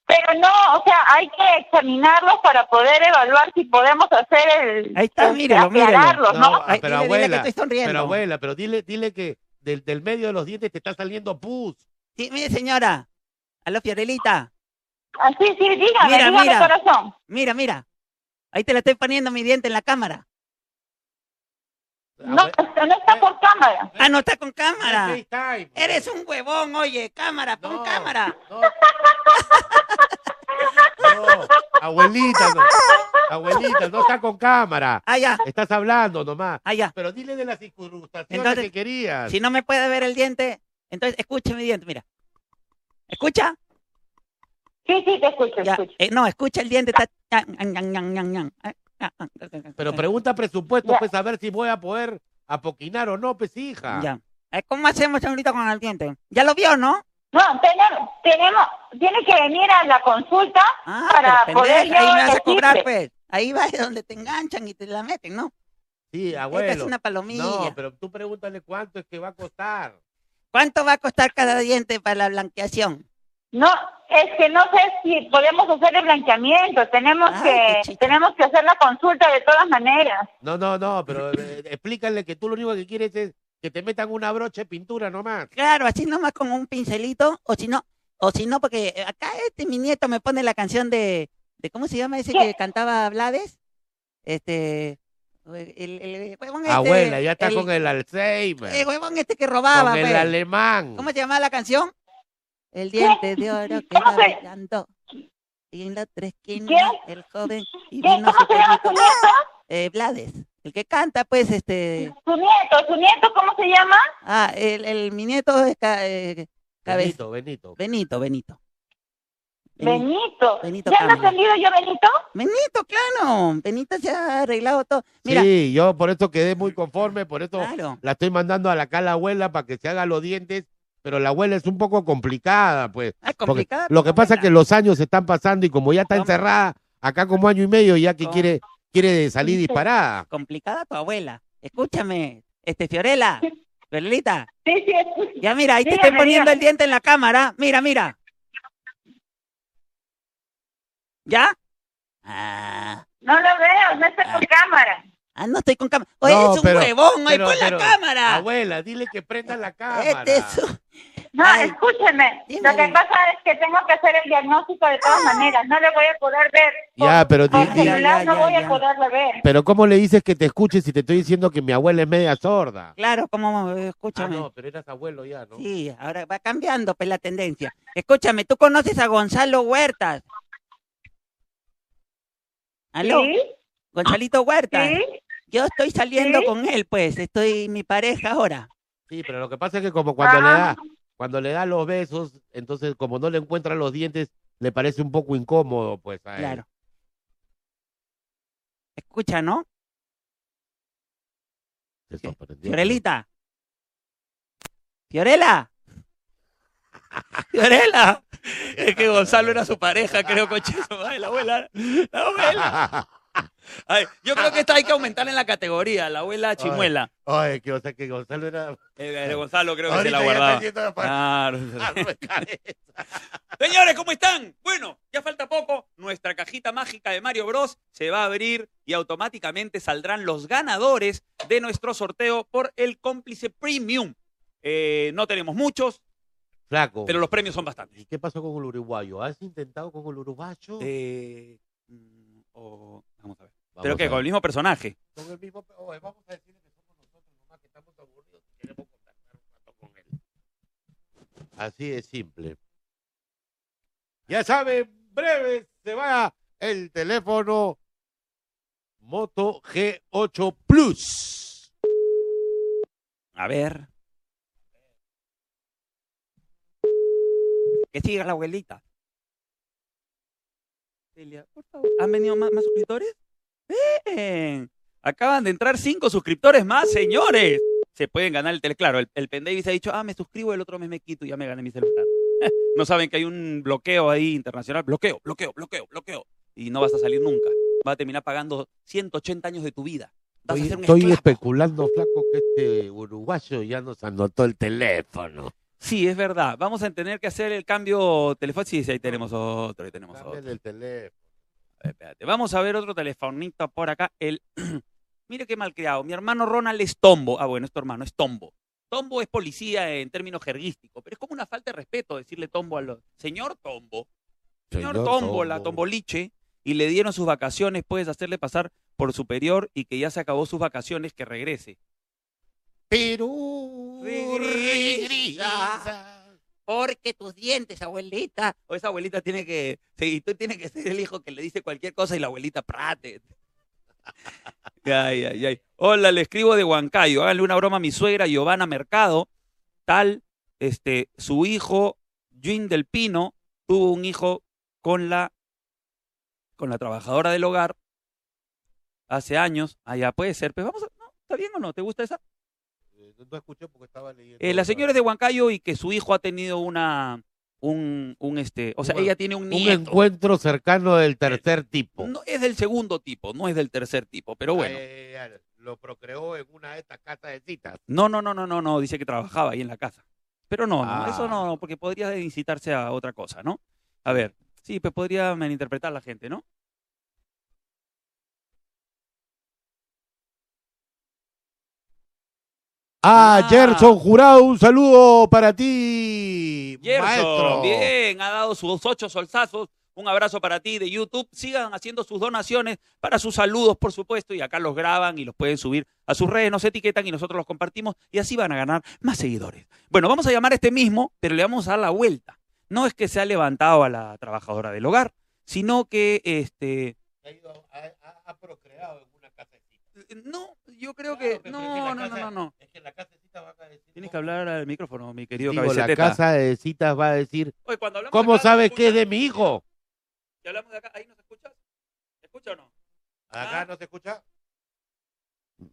pero no, o sea, hay que examinarlos para poder evaluar si podemos hacer el
Ahí está, mírelo, mírelo.
¿no?
Ay,
pero
dile, dile que
abuela,
estoy sonriendo.
pero abuela, pero dile, dile que del, del medio de los dientes te está saliendo pus.
Sí, mire, señora. Aló, Fiorelita.
Ah, sí, sí, dígame,
Mira,
dígame,
mira.
corazón.
Mira, mira. Ahí te la estoy poniendo mi diente en la cámara.
No,
Abue-
no está por cámara.
Ah, no está con
no
cámara.
FaceTime.
Eres un huevón, oye, cámara, pon
No,
cámara.
No, No, abuelita, no. Abuelita, no está con cámara.
Ah, ya.
Estás hablando nomás.
Ah, ya.
Pero dile de las circunstancias
Entonces,
que querías.
Si no me puede ver el diente, entonces escuche mi diente, mira. ¿Escucha?
Sí, sí, te escucho,
Ya,
escucho.
eh, no, escucha el diente. Está...
Pero pregunta presupuesto,
Ya.
pues a ver si voy a poder apoquinar o no, pues hija.
Ya. Eh, ¿Cómo hacemos ahorita con el diente? Ya lo vio, ¿no?
No, tenemos, tenemos, tiene que venir a la consulta
Ah,
para
pero
poder
pendeja, ahí me vas a cobrar, pues. Ahí va donde te enganchan y te la meten, ¿no?
Sí,
Esta
abuelo.
es una palomilla.
No, pero tú pregúntale cuánto es que va a costar.
¿Cuánto va a costar cada diente para la blanqueación?
No, es que no sé si podemos hacer el blanqueamiento, tenemos
Ay,
que tenemos que hacer la consulta de todas maneras.
No, no, no, pero eh, explícale que tú lo único que quieres es que te metan una brocha de pintura nomás.
Claro, así nomás con un pincelito, o si no, o si no, porque acá este mi nieto me pone la canción de, de ¿cómo se llama ese
¿Qué?
que cantaba Blades? Este, el, el- el huevón este,
Abuela, ya está
el-
con el Alzheimer.
el huevón este que robaba,
con el
pues.
alemán.
¿Cómo se llamaba la canción? El diente de oro que
¿Cómo
va brillando. Y en la otra esquina,
¿Qué?
el joven y
¿Cómo
su
se llama su nieto?
Eh, Blades, el que canta, pues, este,
Su nieto, su nieto, ¿cómo se llama?
ah, el, el mi nieto es ca- eh,
Benito, Benito.
Benito, Benito. Benito.
Benito. ¿Ya no he
Camilo.
entendido yo, Benito?
Benito, claro. Benito se ha arreglado todo. Mira,
Sí, yo por eso quedé muy conforme, por eso
claro.
la estoy mandando a la acá a la abuela para que se haga los dientes, pero la abuela es un poco complicada, pues.
Es
Porque
complicado.
lo que pasa es que los años se están pasando y como ya está
¿Cómo?
encerrada acá como año y medio, ya que
¿Cómo?
quiere quiere salir disparada.
Complicada tu abuela. Escúchame, este Fiorella, Fiorelita.
Sí, sí, escucho.
Ya mira, ahí te estoy poniendo
dígame.
el diente en la cámara. Mira, mira. ¿Ya? Ah,
No lo veo, no está con cámara.
Ah, no estoy con cámara. Oye,
No,
es un
pero-
huevón, ahí pon
pero,
la cámara.
Abuela, dile que prenda la cámara.
Este es un-
No,
Ay,
escúcheme.
dime,
Lo que pasa es que tengo que hacer el diagnóstico de todas maneras. No le voy a poder ver.
Ya, pero
por
di-
celular
Ya,
no
ya,
voy
ya.
a poderlo ver.
Pero ¿cómo le dices que te escuches si te estoy diciendo que mi abuela es media sorda?
Claro, como,
Ah,
escúchame.
no, pero eras abuelo ya, ¿no?
Sí, ahora va cambiando pues la tendencia. Escúchame, ¿tú conoces a Gonzalo Huertas? ¿Aló?
¿Sí?
Gonzalito Huertas.
¿Sí?
Yo estoy saliendo
¿Sí?
con él, pues, estoy mi pareja ahora.
Sí, pero lo que pasa es que como cuando le
Ah.
da cuando le da los besos, entonces como no le encuentra los dientes, le parece un poco incómodo, pues a él.
Claro. Escucha, ¿no?
Se sorprendió.
Fiorelita. Fiorela. Fiorela. Es que Gonzalo era su pareja, creo, coche. Ay, la abuela. La abuela. Ay, yo creo que esta hay que aumentar en la categoría, la abuela chimuela.
Ay, que o sea que Gonzalo era
Eh, eh, Gonzalo creo que se la guardaba.
para-
Claro. Señores, ¿cómo están? Bueno, ya falta poco. Nuestra cajita mágica de Mario Bros se va a abrir y automáticamente saldrán los ganadores de nuestro sorteo por el cómplice premium. Eh, no tenemos muchos,
Flaco.
pero los premios son bastantes.
¿Y qué pasó con el uruguayo? ¿Has intentado con el uruguayo?
Eh, mm, o- vamos a ver.
Vamos
¿Pero qué?
a
¿Con el mismo personaje?
Con el mismo, oye, vamos a decirle que somos nosotros nomás que estamos aburridos y queremos contactar un rato con él. Así de simple. Ya saben, breve se va el teléfono Moto G8 Plus.
A ver. Que siga la abuelita. Celia, por favor. ¿Han venido más, más suscriptores? ¡Ven! Acaban de entrar cinco suscriptores más, señores. Se pueden ganar el tele. Claro, el, el Pendavis ha dicho, ah, me suscribo, el otro mes me quito y ya me gané mi celular. no saben que hay un bloqueo ahí internacional. Bloqueo, bloqueo, bloqueo, bloqueo. Y no vas a salir nunca. Vas a terminar pagando 180 años de tu vida. Vas
Estoy,
a ser un
estoy
esclavo.
especulando, flaco, que este uruguayo ya nos anotó el teléfono.
Sí, es verdad. Vamos a tener que hacer el cambio telefónico. Sí, sí, ahí tenemos otro, ahí tenemos otro.
Cámbiale el teléfono.
A ver, espérate. Vamos a ver otro telefonito por acá. El... Mire qué mal creado. Mi hermano Ronald es tombo. Ah, bueno, es tu hermano, es tombo. Tombo es policía en términos jerguísticos, pero es como una falta de respeto decirle tombo al señor tombo. Señor,
Señor
tombo, la
Tombo.
tomboliche, y le dieron sus vacaciones, puedes hacerle pasar por superior y que ya se acabó sus vacaciones, que regrese.
Perú
Regresa.
Porque tus dientes, abuelita. O esa abuelita tiene que, sí, tú tienes que ser el hijo que le dice cualquier cosa y la abuelita prate. Ay, ay, ay. Hola, le escribo de Huancayo. Háganle una broma a mi suegra Giovanna Mercado. Tal, este, su hijo, Jim del Pino, tuvo un hijo con la, con la trabajadora del hogar hace años. Allá puede ser, pero vamos a, no, ¿está bien o no? ¿Te gusta esa?
Eh, No escuché porque estaba leyendo.
Eh, la señora es de Huancayo y que su hijo ha tenido una, un, un este, o sea,
Un-
ella tiene un
Un
nieto.
encuentro cercano del tercer tipo.
No, es del segundo tipo, no es del tercer tipo, pero bueno.
Eh, eh, lo procreó en una de estas casas de citas.
No, no, no, no, no, no, dice que trabajaba ahí en la casa. Pero no, no,
Ah.
eso no, porque podría incitarse a otra cosa, ¿no? A ver, sí, pues podría malinterpretar la gente, ¿no?
Ah, Gerson Jurado, un saludo para ti,
Gerson,
maestro.
bien, ha dado sus ocho solsazos. Un abrazo para ti de YouTube. Sigan haciendo sus donaciones para sus saludos, por supuesto, y acá los graban y los pueden subir a sus redes, nos etiquetan y nosotros los compartimos y así van a ganar más seguidores. Bueno, vamos a llamar a este mismo, pero le vamos a dar la vuelta. No es que se ha levantado a la trabajadora del hogar, sino que este
Ha procreado una casa de citas.
No, yo creo que no, no, no, no, no.
Es que en la casa de citas van a decir.
Tienes que hablar al micrófono, mi querido
Digo, la casa de citas va a decir.
Oye, cuando hablamos
¿Cómo
acá,
sabes
¿se
que es de mi hijo?
Si hablamos de acá, ahí nos escuchas. ¿Se escucha o no?
¿Acá no se escucha?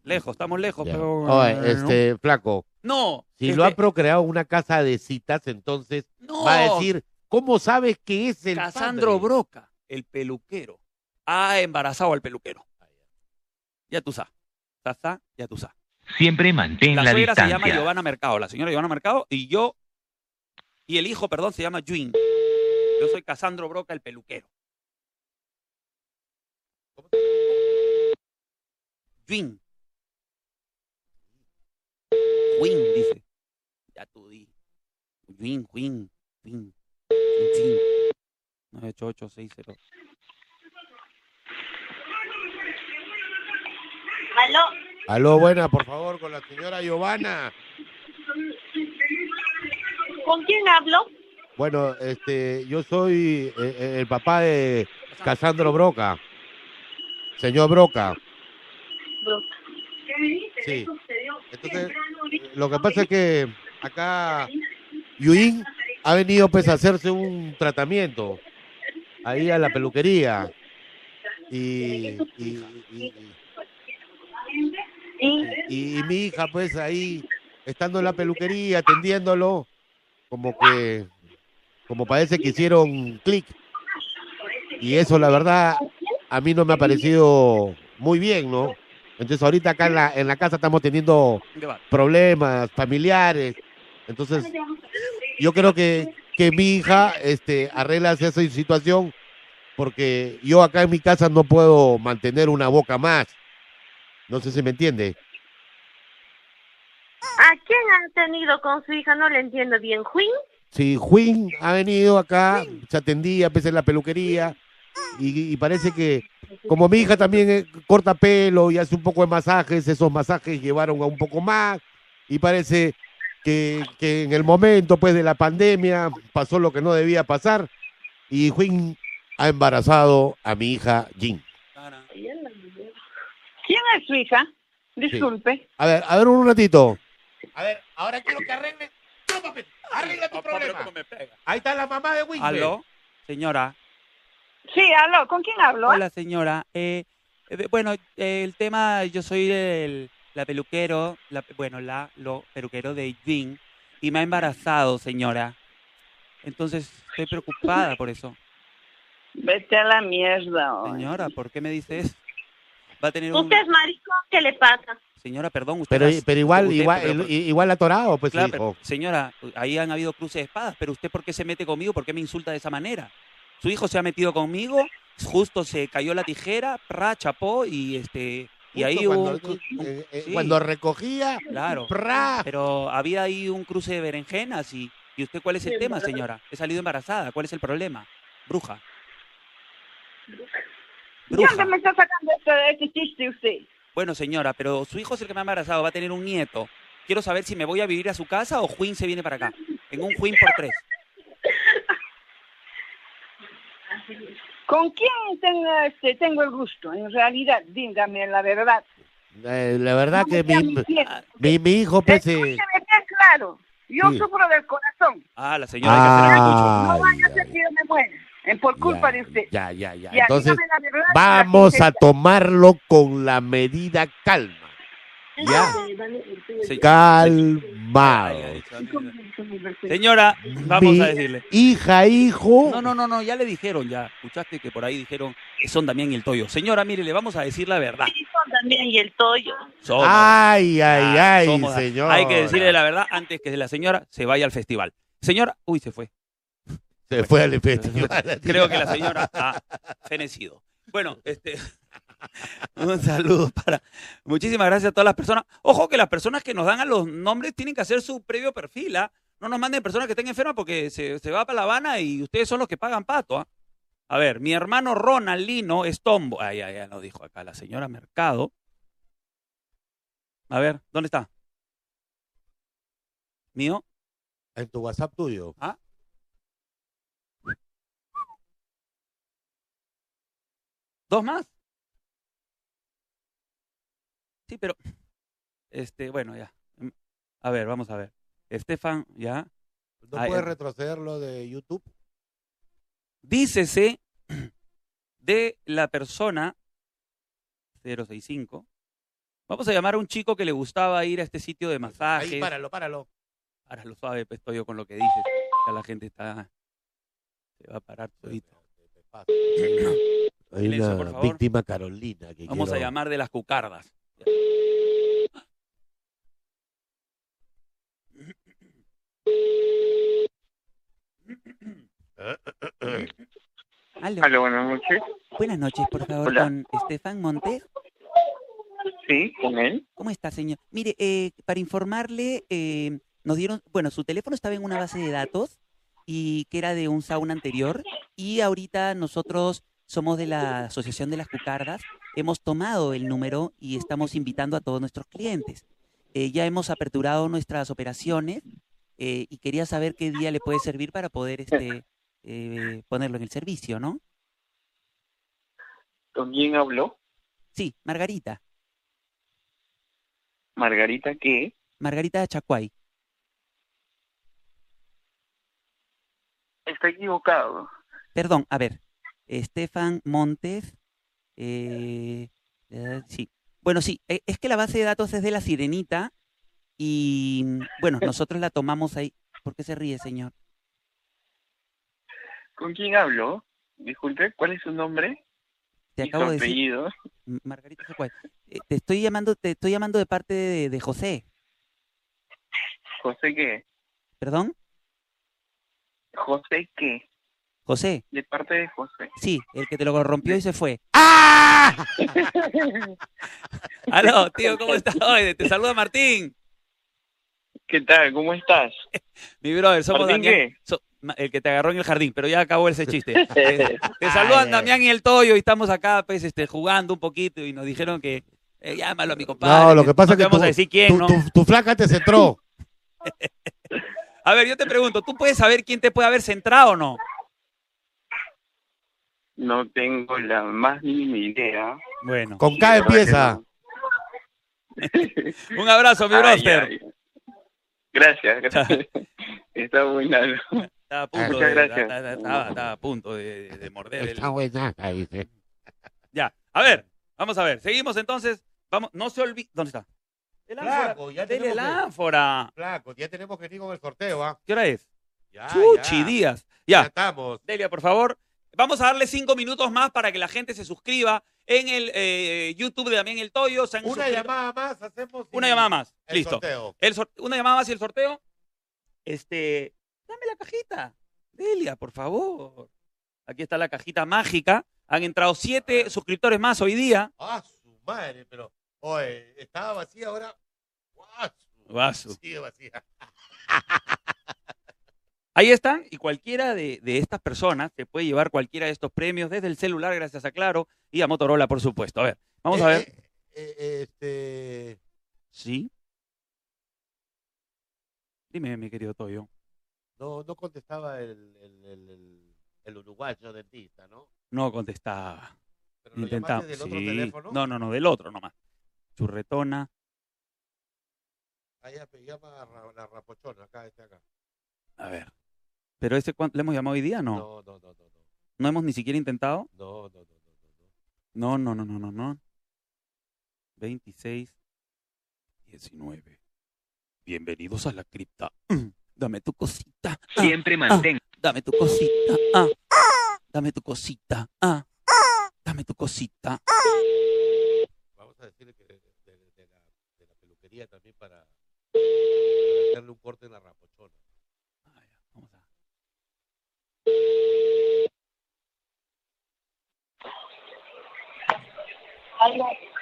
Lejos, estamos lejos,
Ya.
pero
Oye, este, flaco.
No,
Si
este-
lo ha procreado una casa de citas, entonces
No.
va a decir, ¿cómo sabes que es el
Casandro
padre?
Broca, el peluquero, ha embarazado al peluquero. Ya tú sabes. Ya tú sabes.
Siempre mantén
La
la,
suegra se llama
distancia.
Giovanna Mercado, la señora Giovanna Mercado, y yo, y el hijo, perdón, se llama Juin. Yo soy Casandro Broca, el peluquero. Juin. Juin, dice. Ya tú di. Juin, Juin, Juin. Juin, Juin. 98860.
¿Aló?
Aló, buena, por favor, con la señora Giovanna.
¿Con quién hablo?
Bueno, este, yo soy eh, eh, el papá de Casandro Broca. Señor Broca. Sí. Entonces, lo que pasa es que acá Yuin ha venido pues a hacerse un tratamiento ahí a la peluquería. Y, y, y- y- y mi hija pues ahí estando en la peluquería atendiéndolo como que como parece que hicieron clic. Y eso la verdad a mí no me ha parecido muy bien no entonces ahorita acá en la, en la casa estamos teniendo problemas familiares. Entonces yo creo que, que mi hija este arregla esa situación porque yo acá en mi casa no puedo mantener una boca más no sé si me entiende
¿A quién ha tenido con su hija? No le entiendo bien. ¿Juin?
Si Juin ha venido acá, se atendía, pues en la peluquería, y, y parece que, como mi hija también eh, corta pelo y hace un poco de masajes, esos masajes llevaron a un poco más, y parece que, que en el momento pues de la pandemia pasó lo que no debía pasar, y Juin ha embarazado a mi hija Jin.
¿Quién es su hija? Disculpe.
A ver, a ver un ratito. A ver, ahora quiero que arregle, arregla tu problema. Ahí está la mamá de Win.
¿Aló? Señora.
Sí, aló, ¿con quién hablo?
Hola, señora. Eh, eh, bueno, eh, el tema, yo soy el, la peluquero, la, bueno, la, lo peluquero de Jin, y me ha embarazado, señora. Entonces, estoy preocupada por eso.
Vete a la mierda. oye.
Señora, ¿por qué me dice eso? Va a tener un...
¿Usted es maricón? ¿Qué le pasa?
Señora, perdón, usted...
Pero,
las-
pero igual,
usted-
igual,
pero-
igual atorado, pues
Claro, pero, señora, ahí han habido cruces de espadas, pero usted ¿por qué se mete conmigo? ¿Por qué me insulta de esa manera? Su hijo se ha metido conmigo, justo se cayó la tijera, pra, chapó y este y ahí
cuando-
hubo un cru- un-
eh, eh,
sí,
cuando recogía,
claro,
pra.
pero había ahí un cruce de berenjenas y ¿y usted cuál es el
Sí,
tema, señora? He salido embarazada, ¿cuál es el problema? Bruja bruja.
¿Dónde me está sacando este, este chiste usted?
Bueno, señora, pero su hijo es el que me ha embarazado, va a tener un nieto. Quiero saber si me voy a vivir a su casa o Juin se viene para acá. En un Juin por tres.
¿Con quién tengo, este, tengo el gusto? En realidad, dígame la verdad.
Eh, la verdad que mi, mi, mi, hijo pese... Eh,
bien claro, yo
sí.
sufro del corazón.
Ah, la señora. Que
ah,
no vaya a ser que yo me muera. Por culpa de usted.
ya, ya, ya.
Ya,
Entonces,
dígame la verdad,
vamos a tomarlo con la medida calma. Ya,
Sí.
calmado.
Señora, vamos
Mi
a decirle.
Hija, hijo.
No, no, no, no, ya le dijeron, ya. Escuchaste que por ahí dijeron que son Damián y el Toyo. Señora, mire, le vamos a decir la verdad.
Sí, son también y el Toyo.
Somos.
Ay, ay,
Ah,
ay,
somos-
señor.
Hay que decirle la verdad antes que la señora se vaya al festival. Señora, uy, se fue.
Se fue al festival.
Creo que la señora ha fenecido. Bueno, este. Un saludo para. Muchísimas gracias a todas las personas. Ojo que las personas que nos dan a los nombres tienen que hacer su previo perfil. ¿ah? No nos manden personas que estén enfermas porque se, se va para La Habana y ustedes son los que pagan pato. ¿ah? A ver, mi hermano Ronald Lino es tombo. Ay, ay, ay, lo dijo acá la señora Mercado. A ver, ¿dónde está? ¿Mío?
En tu WhatsApp tuyo.
¿Ah? ¿Dos más? Sí, pero. Este, bueno, ya. Mm, A ver, vamos a ver. Estefan, ya.
¿No puedes
eh.
retroceder lo de YouTube?
Dícese de la persona 065. Vamos a llamar a un chico que le gustaba ir a este sitio de masajes.
Ahí, páralo, páralo.
Ahora lo sabe, pues estoy yo con lo que dices. Ya la gente está. Se va a parar todito.
Hay
Silencio,
una
por favor.
víctima Carolina que
Vamos a llamar de las cucardas.
Aló.
Aló, buenas noches.
Buenas noches, por favor,
Hola.
con Estefan Montes.
Sí, con él.
¿Cómo está, señor? Mire, eh, para informarle, eh, nos dieron, bueno, su teléfono estaba en una base de datos y que era de un sauna anterior y ahorita nosotros somos de la Asociación de las Cucardas, hemos tomado el número y estamos invitando a todos nuestros clientes. Eh, ya hemos aperturado nuestras operaciones eh, y quería saber qué día le puede servir para poder este, eh, ponerlo en el servicio, ¿no?
¿Con quién habló?
Sí, Margarita,
Margarita, ¿qué?
Margarita Chacuay.
Está equivocado.
Perdón, a ver, Estefan Montes, eh, sí. Bueno, sí, eh, es que la base de datos es de la Sirenita y, bueno, nosotros la tomamos ahí. ¿Por qué se ríe, señor?
¿Con quién habló? Disculpe, ¿cuál es su nombre?
Te
¿Y
acabo de decir, Margarita Chacuay. Eh, te estoy llamando, te estoy llamando de parte de, de José.
¿José qué?
¿Perdón?
¿José qué?
José,
De parte de José.
sí, el que te lo rompió y se fue.
Aló, tío, ¿cómo estás? Te saluda Martín.
¿Qué tal? ¿Cómo estás?
Mi brother, somos
¿Martín
Damián. so- el que te agarró en el jardín, pero ya acabó ese chiste. Eh, te saludan Damián y el Toyo y estamos acá pues este, jugando un poquito y nos dijeron que eh, llámalo a mi compadre.
No, lo que pasa
no
es
te
que
vamos
tu,
a decir quién,
tu-
¿no?
tu- tu flaca te centró.
A ver, yo te pregunto, ¿tú puedes saber quién te puede haber centrado o no?
No tengo la más mínima idea.
Bueno.
Con K empieza.
Un abrazo, mi
Ay,
broster.
ay. Gracias, gracias. Está buena. ¿no?
Estaba a punto,
Muchas
de,
gracias.
estaba, estaba- estaba a punto de, de- de morder el...
Está buena, dice.
Ya, a ver, vamos a ver. Seguimos entonces. Vamos, no se olvide. ¿Dónde está? El ánfora.
Flaco, ya tenemos
el
que-
ánfora.
Flaco, ya tenemos que ir con el sorteo, ¿ah?
¿Qué hora es?
Ya,
Chuchi
ya.
Díaz.
Ya
Ya,
estamos.
Delia, por favor. Vamos a darle cinco minutos más para que la gente se suscriba en el eh, YouTube de Damián El Toyo. Se han
Una
suscrito-
llamada más hacemos.
Una llamada más.
el
Listo.
sorteo.
El sor- Una llamada más y el sorteo. Este. Dame la cajita. Delia, por favor. Aquí está la cajita mágica. Han entrado siete suscriptores más hoy día.
Ah, su madre, pero. Oye, estaba vacía ahora. ¡Guau!
Guasu.
Sigue vacía.
Ahí están, y cualquiera de, de estas personas se puede llevar cualquiera de estos premios desde el celular, gracias a Claro y a Motorola, por supuesto. A ver, vamos a
Eh,
ver.
eh, eh, este.
Sí. Dime, mi querido Toyo.
No, no contestaba el, el, el, el- uruguayo dentista, ¿no?
No contestaba.
Pero lo
Intentamos.
llamaste del otro
sí.
teléfono.
No, no, no, del otro nomás. Churretona.
Ahí llama la rapochona, acá, este acá.
A ver. Pero ese, ¿cuán- ¿le hemos llamado hoy día? No.
No, no, no, no, no.
¿No hemos ni siquiera intentado?
No, no, no, no,
No,
no.
no, no, no, no, no. 26, 19. Bienvenidos a la cripta. Dame tu cosita. ah,
Siempre
ah,
mantén.
Dame tu cosita. ah. Dame tu cosita. ah. Dame tu cosita.
Vamos a decirle que de, de- de la, de la peluquería también para, para hacerle un corte en la rapochona.
Ah, ya, vamos a-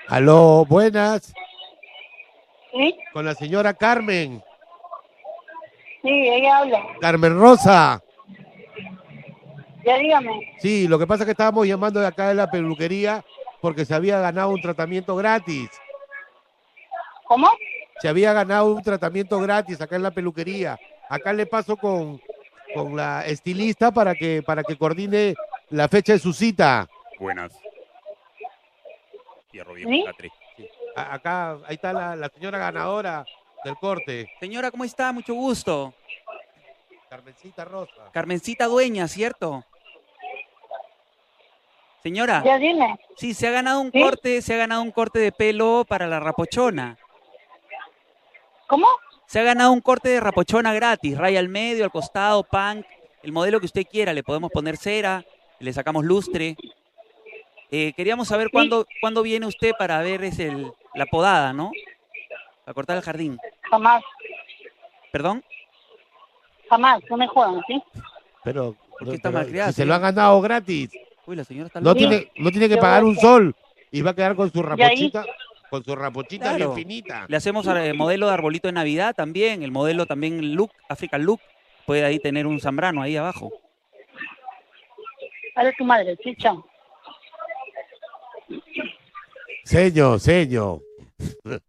Aló, buenas.
¿Sí?
Con la señora Carmen.
Sí, ella habla.
Carmen Rosa.
Ya dígame.
Sí, lo que pasa es que estábamos llamando de acá de la peluquería porque se había ganado un tratamiento gratis.
¿Cómo?
Se había ganado un tratamiento gratis acá en la peluquería. Acá le paso con, con la estilista para que, para que coordine la fecha de su cita.
Buenas. Fierro viejo,
¿Sí?
A- Acá, ahí está la, la señora ganadora del corte.
Señora, ¿cómo está? Mucho gusto.
Carmencita Rosa.
Carmencita Dueña, ¿cierto? Señora,
Ya dime.
sí, se ha ganado un
¿Sí?
corte, se ha ganado un corte de pelo para la rapochona.
¿Cómo?
Se ha ganado un corte de rapochona gratis, raya al medio, al costado, punk, el modelo que usted quiera. Le podemos poner cera, le sacamos lustre. Eh, queríamos saber cuándo, cuándo viene usted para ver es el, la podada, ¿no? Para cortar el jardín.
Jamás,
¿Perdón?
jamás. No me juegan, ¿sí?
Pero,
¿Por qué está
pero
malcriada,
si se lo han ganado gratis.
Uy, la señora está
No
loca.
tiene, no tiene que pagar un sol. Y va a quedar con su
ahí?
rapochita, con su rapochita
Claro.
bien finita.
Le hacemos el modelo de arbolito de Navidad también, el modelo también look, African look. Puede ahí tener un zambrano ahí abajo.
Dale tu madre, sí, chao.
Señor, señor.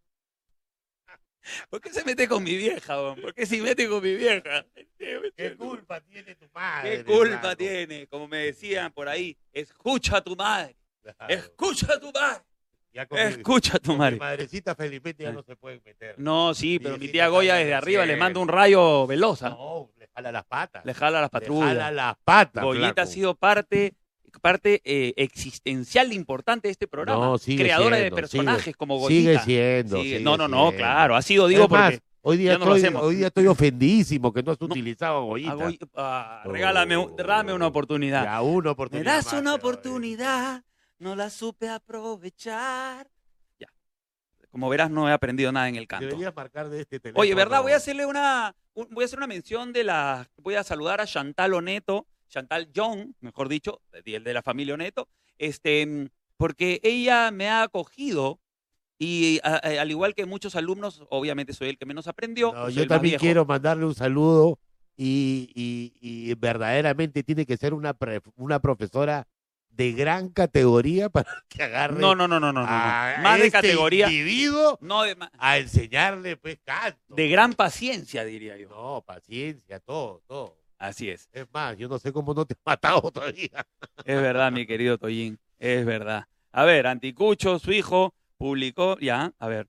¿Por qué se mete con mi vieja, don? ¿Por qué se mete con mi vieja?
¿Qué culpa tiene tu madre?
¿Qué culpa
hermano?
tiene? Como me decían por ahí, escucha a tu madre.
Claro.
Escucha a tu madre. Escucha tu
con mi
madre.
madrecita Felipete ya no se pueden meter.
No, sí, pero mi tía Goya desde arriba le manda un rayo velosa.
No, le jala las patas.
Le jala las
Le
patrullas.
jala las patas.
Goyita
flaco.
ha sido parte, parte eh, existencial importante de este programa.
No,
Creadora de
siendo,
personajes
sigue-
como
Sigue
Goyita.
siendo.
Sigue-
sigue
no, no, no,
siendo.
claro. Ha sido, digo, porque.
hoy día,
no
estoy, hoy día estoy ofendísimo que no has
No.
utilizado Goyita.
Goy- ah, regálame, dame una oportunidad.
Ya, una
Me
oportunidad.
das
más,
una oportunidad, no la supe aprovechar. Ya. Como verás, no he aprendido nada en el canto.
Marcar de este teléfono.
Oye, ¿verdad? Voy a hacerle una, un- voy a hacer una mención de la, voy a saludar a Chantal Oneto, Chantal John, mejor dicho, el de la familia Oneto, este, porque ella me ha acogido y a- a- al igual que muchos alumnos, obviamente soy el que menos aprendió.
No,
soy
yo también quiero mandarle un saludo y, y- y verdaderamente tiene que ser una, pre- una profesora de gran categoría para que agarre
No, no, no, no, no, Más de
este
categoría,
individuo
no de,
a enseñarle pues canto.
de gran paciencia, diría yo.
No, paciencia, todo, todo.
Así es.
Es más, yo no sé cómo no te he matado todavía.
Es verdad, mi querido Toyín. Es verdad. A ver, Anticucho, su hijo, publicó. Ya, a ver.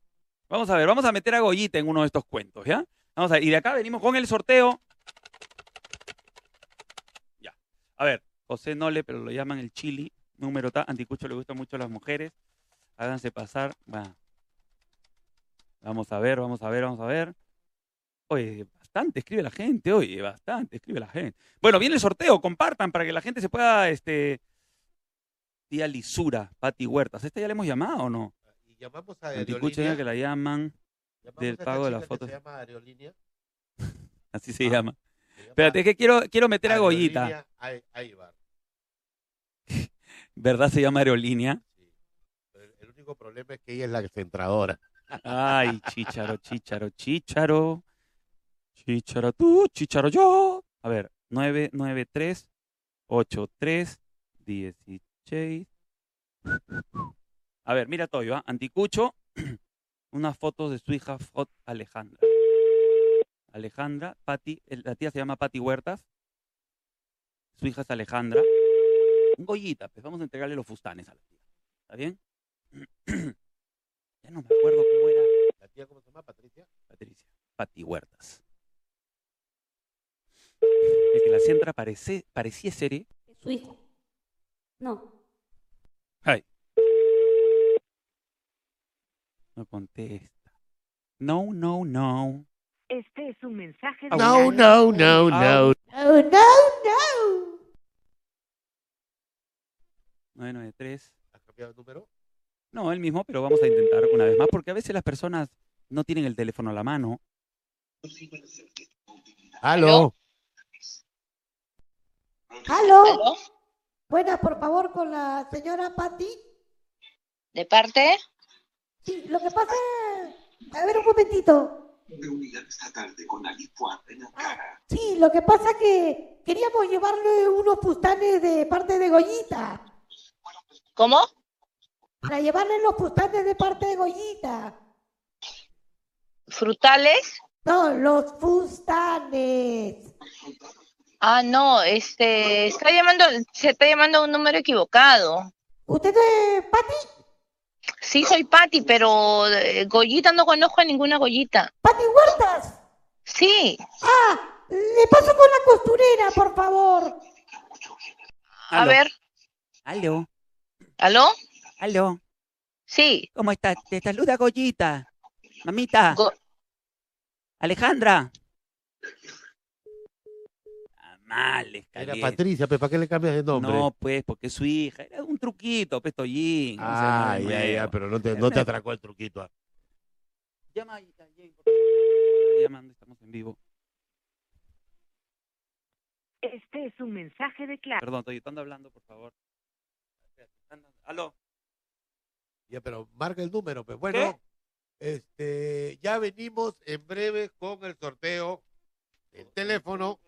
Vamos a ver, vamos a meter a Goyita en uno de estos cuentos, ¿ya? Vamos a ver. Y de acá venimos con el sorteo. Ya. A ver, José Nole, pero lo llaman el chili. Número ta. Anticucho le gusta mucho a las mujeres. Háganse pasar. Va. Vamos a ver, vamos a ver, vamos a ver. Oye, bastante escribe la gente, oye, bastante escribe la gente. Bueno, viene el sorteo, compartan para que la gente se pueda, este... Tía Lisura, Pati Huertas. ¿Esta ya le hemos llamado o no?
Y llamamos a
Anticucho
Aerolínea.
que la llaman,
llamamos
del pago de la
chica que
foto.
Se llama Aerolínea.
así se
Ah,
llama.
se llama
Espérate, es que quiero, quiero meter a Goyita.
Aibar.
¿Verdad se llama aerolínea?
El, único problema es que ella es la centradora.
Ay, chicharo, chicharo, chicharo. Chicharo tú, chicharo yo. A ver, 993 83 16. A ver, mira Toyo, ¿ah? Anticucho, unas fotos de su hija Fot Alejandra. Alejandra, Pati, el- la tía se llama Pati Huertas. Su hija es Alejandra. Un Goyita, pues vamos a entregarle los fustanes a la tía. ¿Está bien? ya no me acuerdo cómo era.
¿La tía cómo se llama? ¿Patricia?
Patricia. Pati Huertas. El que la centra parece, parecía ser. ¿eh?
Su hijo. No.
Ay. No contesta. No, no, no.
Este es un mensaje de
No, no, no, no.
No, no, no.
993.
¿Has cambiado el número?
No, el mismo, pero vamos a intentar una vez más, porque a veces las personas no tienen el teléfono a la mano.
Aló.
¿Aló? Buenas, por favor, con la señora Patti.
¿De parte?
Sí, lo que pasa... A ver, un momentito.
Esta tarde con Alipua en la cara.
Sí, lo que pasa que queríamos llevarle unos fustanes de parte de Goyita.
¿Cómo?
Para llevarle los fustanes de parte de Goyita.
¿Frutales?
No, los fustanes.
Ah, no, este, está llamando, se está llamando a un número equivocado.
¿Usted es Pati?
Sí, soy Patti, pero eh, Goyita no conozco a ninguna Goyita.
¿Pati Huertas?
Sí.
Ah, le paso con la costurera, por favor.
A ver,
Aló,
¿aló?
aló.
Sí.
¿Cómo estás? Te saluda Goyita. Mamita. Alejandra. Amales,
Era
caliente.
Patricia, pero ¿para qué le cambias de nombre?
No, pues, porque es su hija. Era un truquito, pues, Tollín. no
Ah,
sé,
ya, ya, pero no te, no te atracó el truquito. ah.
Llama a Jane, por favor. Está llamando, estamos en vivo.
Este es un mensaje de Claro.
Perdón, estoy estando hablando, por favor. Aló.
Ya, pero marca el número, pues bueno. Este, ya venimos en breve con el sorteo del teléfono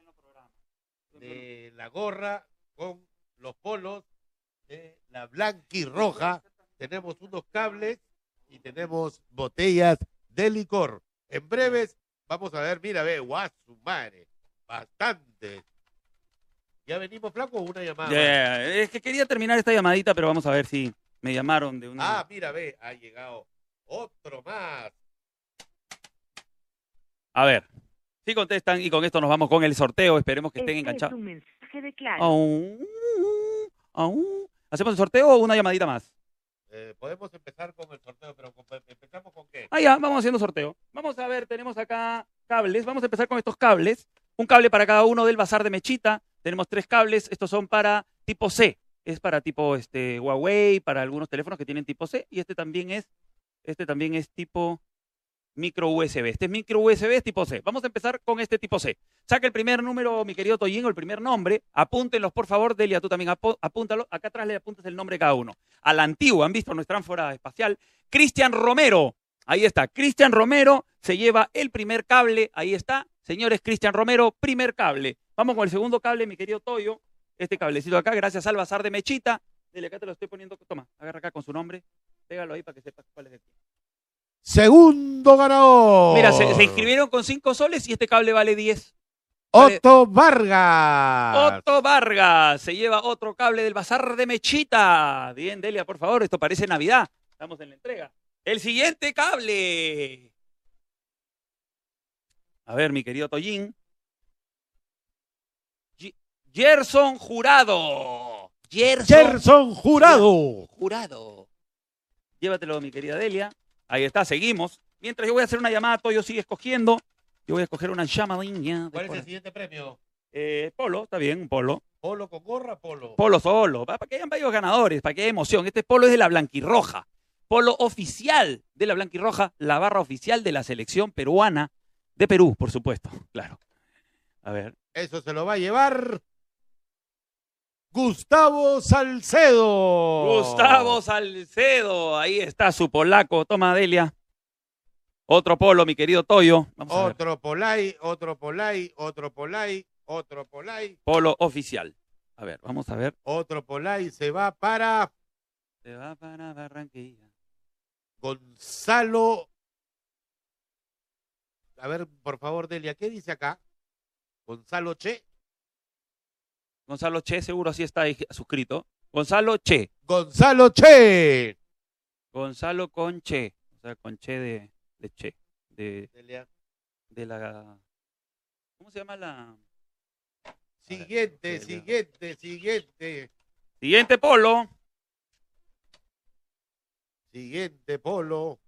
de la gorra con los polos de la blanquirroja. Tenemos unos cables y tenemos botellas de licor. En breves vamos a ver, mira, ve, guasu, madre, bastante. ¿Ya venimos, flaco, o una llamada?
Es que quería terminar esta llamadita, pero vamos a ver si me llamaron de una.
Ah, mira, ve, ha llegado otro más.
A ver. Si contestan y con esto nos vamos con el sorteo. Esperemos que estén
Este es
enganchados.
un mensaje de Claro.
Aún, aún. ¿Hacemos el sorteo o una llamadita más?
Eh, podemos empezar con el sorteo, pero con- empezamos con qué?
Ah, ya, vamos haciendo sorteo. Vamos a ver, tenemos acá cables. Vamos a empezar con estos cables. Un cable para cada uno del bazar de Mechita. Tenemos tres cables. Estos son para tipo C. Es para tipo este, Huawei, para algunos teléfonos que tienen tipo C. Y este también es, este también es tipo micro USB. Este es micro USB, es tipo C. Vamos a empezar con este tipo C. Saca el primer número, mi querido Toyin, o el primer nombre. Apúntenlos, por favor. Delia, tú también apúntalo. Acá atrás le apuntas el nombre de cada uno. A la antigua, han visto nuestra ánfora espacial. Cristian Romero. Ahí está. Cristian Romero se lleva el primer cable. Ahí está. Señores, Cristian Romero, primer cable. Vamos con el segundo cable, mi querido Toyo. Este cablecito acá, gracias al bazar de Mechita. Dele, acá te lo estoy poniendo. Toma, agarra acá con su nombre. Pégalo ahí para que sepas cuál es ti.
Segundo ganador.
Mira, se, se inscribieron con 5 soles y este cable vale 10.
Otto Vargas.
Otto Vargas se lleva otro cable del bazar de Mechita. Bien, Delia, por favor, esto parece Navidad. Estamos en la entrega. El siguiente cable. A ver, mi querido Toyin. Gerson Jurado. Gerson,
Gerson Jurado.
Jurado. Llévatelo, mi querida Delia. Ahí está, seguimos. Mientras yo voy a hacer una llamada, Toyo sigue escogiendo. Yo voy a escoger una de
¿Cuál es el siguiente premio?
Eh, polo, está bien, un polo.
¿Polo con gorra, polo?
Polo solo, para que hayan varios ganadores, para que haya emoción. Este polo es de la Blanquirroja. Polo oficial de la Blanquirroja, la barra oficial de la selección peruana de Perú, por supuesto. Claro. A ver.
Eso se lo va a llevar Gustavo Salcedo.
Gustavo Salcedo, ahí está su polaco. Toma, Delia. Otro polo, mi querido Toyo. Vamos.
Otro Polay, otro Polay, otro Polay, otro Polay,
Polo oficial. A ver, vamos a ver.
otro Polay. Se va para
Se va para Barranquilla.
Gonzalo. A ver, por favor, Delia, ¿qué dice acá? Gonzalo Che.
Gonzalo Che, seguro así está ahí suscrito. Gonzalo Che.
Gonzalo Che.
Gonzalo con Che. O sea, con Che de, de Che. De, de la. ¿Cómo se llama la.?
Siguiente, siguiente, siguiente.
Siguiente polo.
Siguiente polo.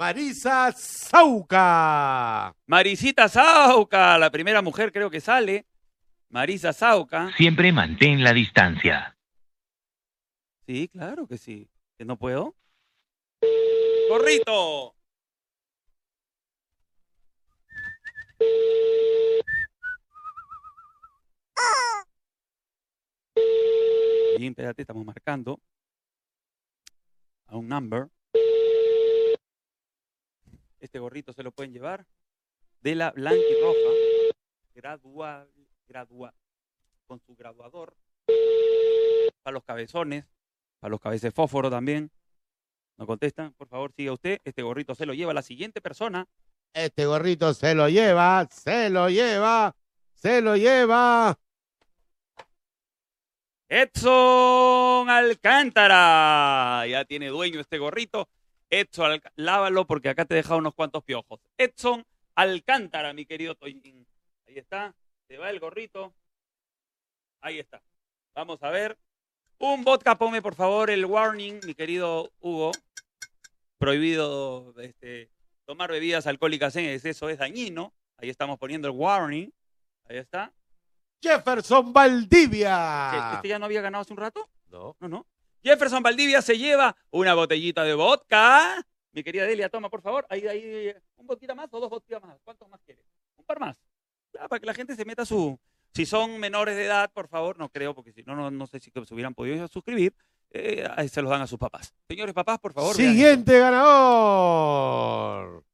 Marisa Sauca.
Marisita Sauca, la primera mujer creo que sale. Marisa Sauca.
Siempre mantén la distancia.
Sí, claro que sí. ¿Que no puedo? ¡Corrito! Bien, espérate, estamos marcando a un number. Este gorrito se lo pueden llevar de la blanca y roja, gradual, gradua, con su graduador, para los cabezones, para los cabezas de fósforo también. No contestan, por favor, siga usted. Este gorrito se lo lleva la siguiente persona.
Este gorrito se lo lleva, se lo lleva, se lo lleva.
Edson Alcántara. Ya tiene dueño este gorrito. Edson, Alc- lávalo porque acá te he dejado unos cuantos piojos. Edson Alcántara, mi querido Toyin. Ahí está. Se va el gorrito. Ahí está. Vamos a ver. Un vodka, ponme por favor el warning, mi querido Hugo. Prohibido este, tomar bebidas alcohólicas en exceso es dañino. Ahí estamos poniendo el warning. Ahí está.
Jefferson
¿Qué,
Valdivia.
¿Este ya no había ganado hace un rato?
No.
No, no. Jefferson Valdivia se lleva una botellita de vodka. Mi querida Delia, toma, por favor. Ahí, ahí, un vodka más o dos vodka más. ¿Cuántos más quieres? Un par más. Ya, para que la gente se meta su... Si son menores de edad, por favor, no creo, porque si no, no, no sé si se hubieran podido suscribir. eh, ahí se los dan a sus papás. Señores papás, por favor.
Siguiente ganador.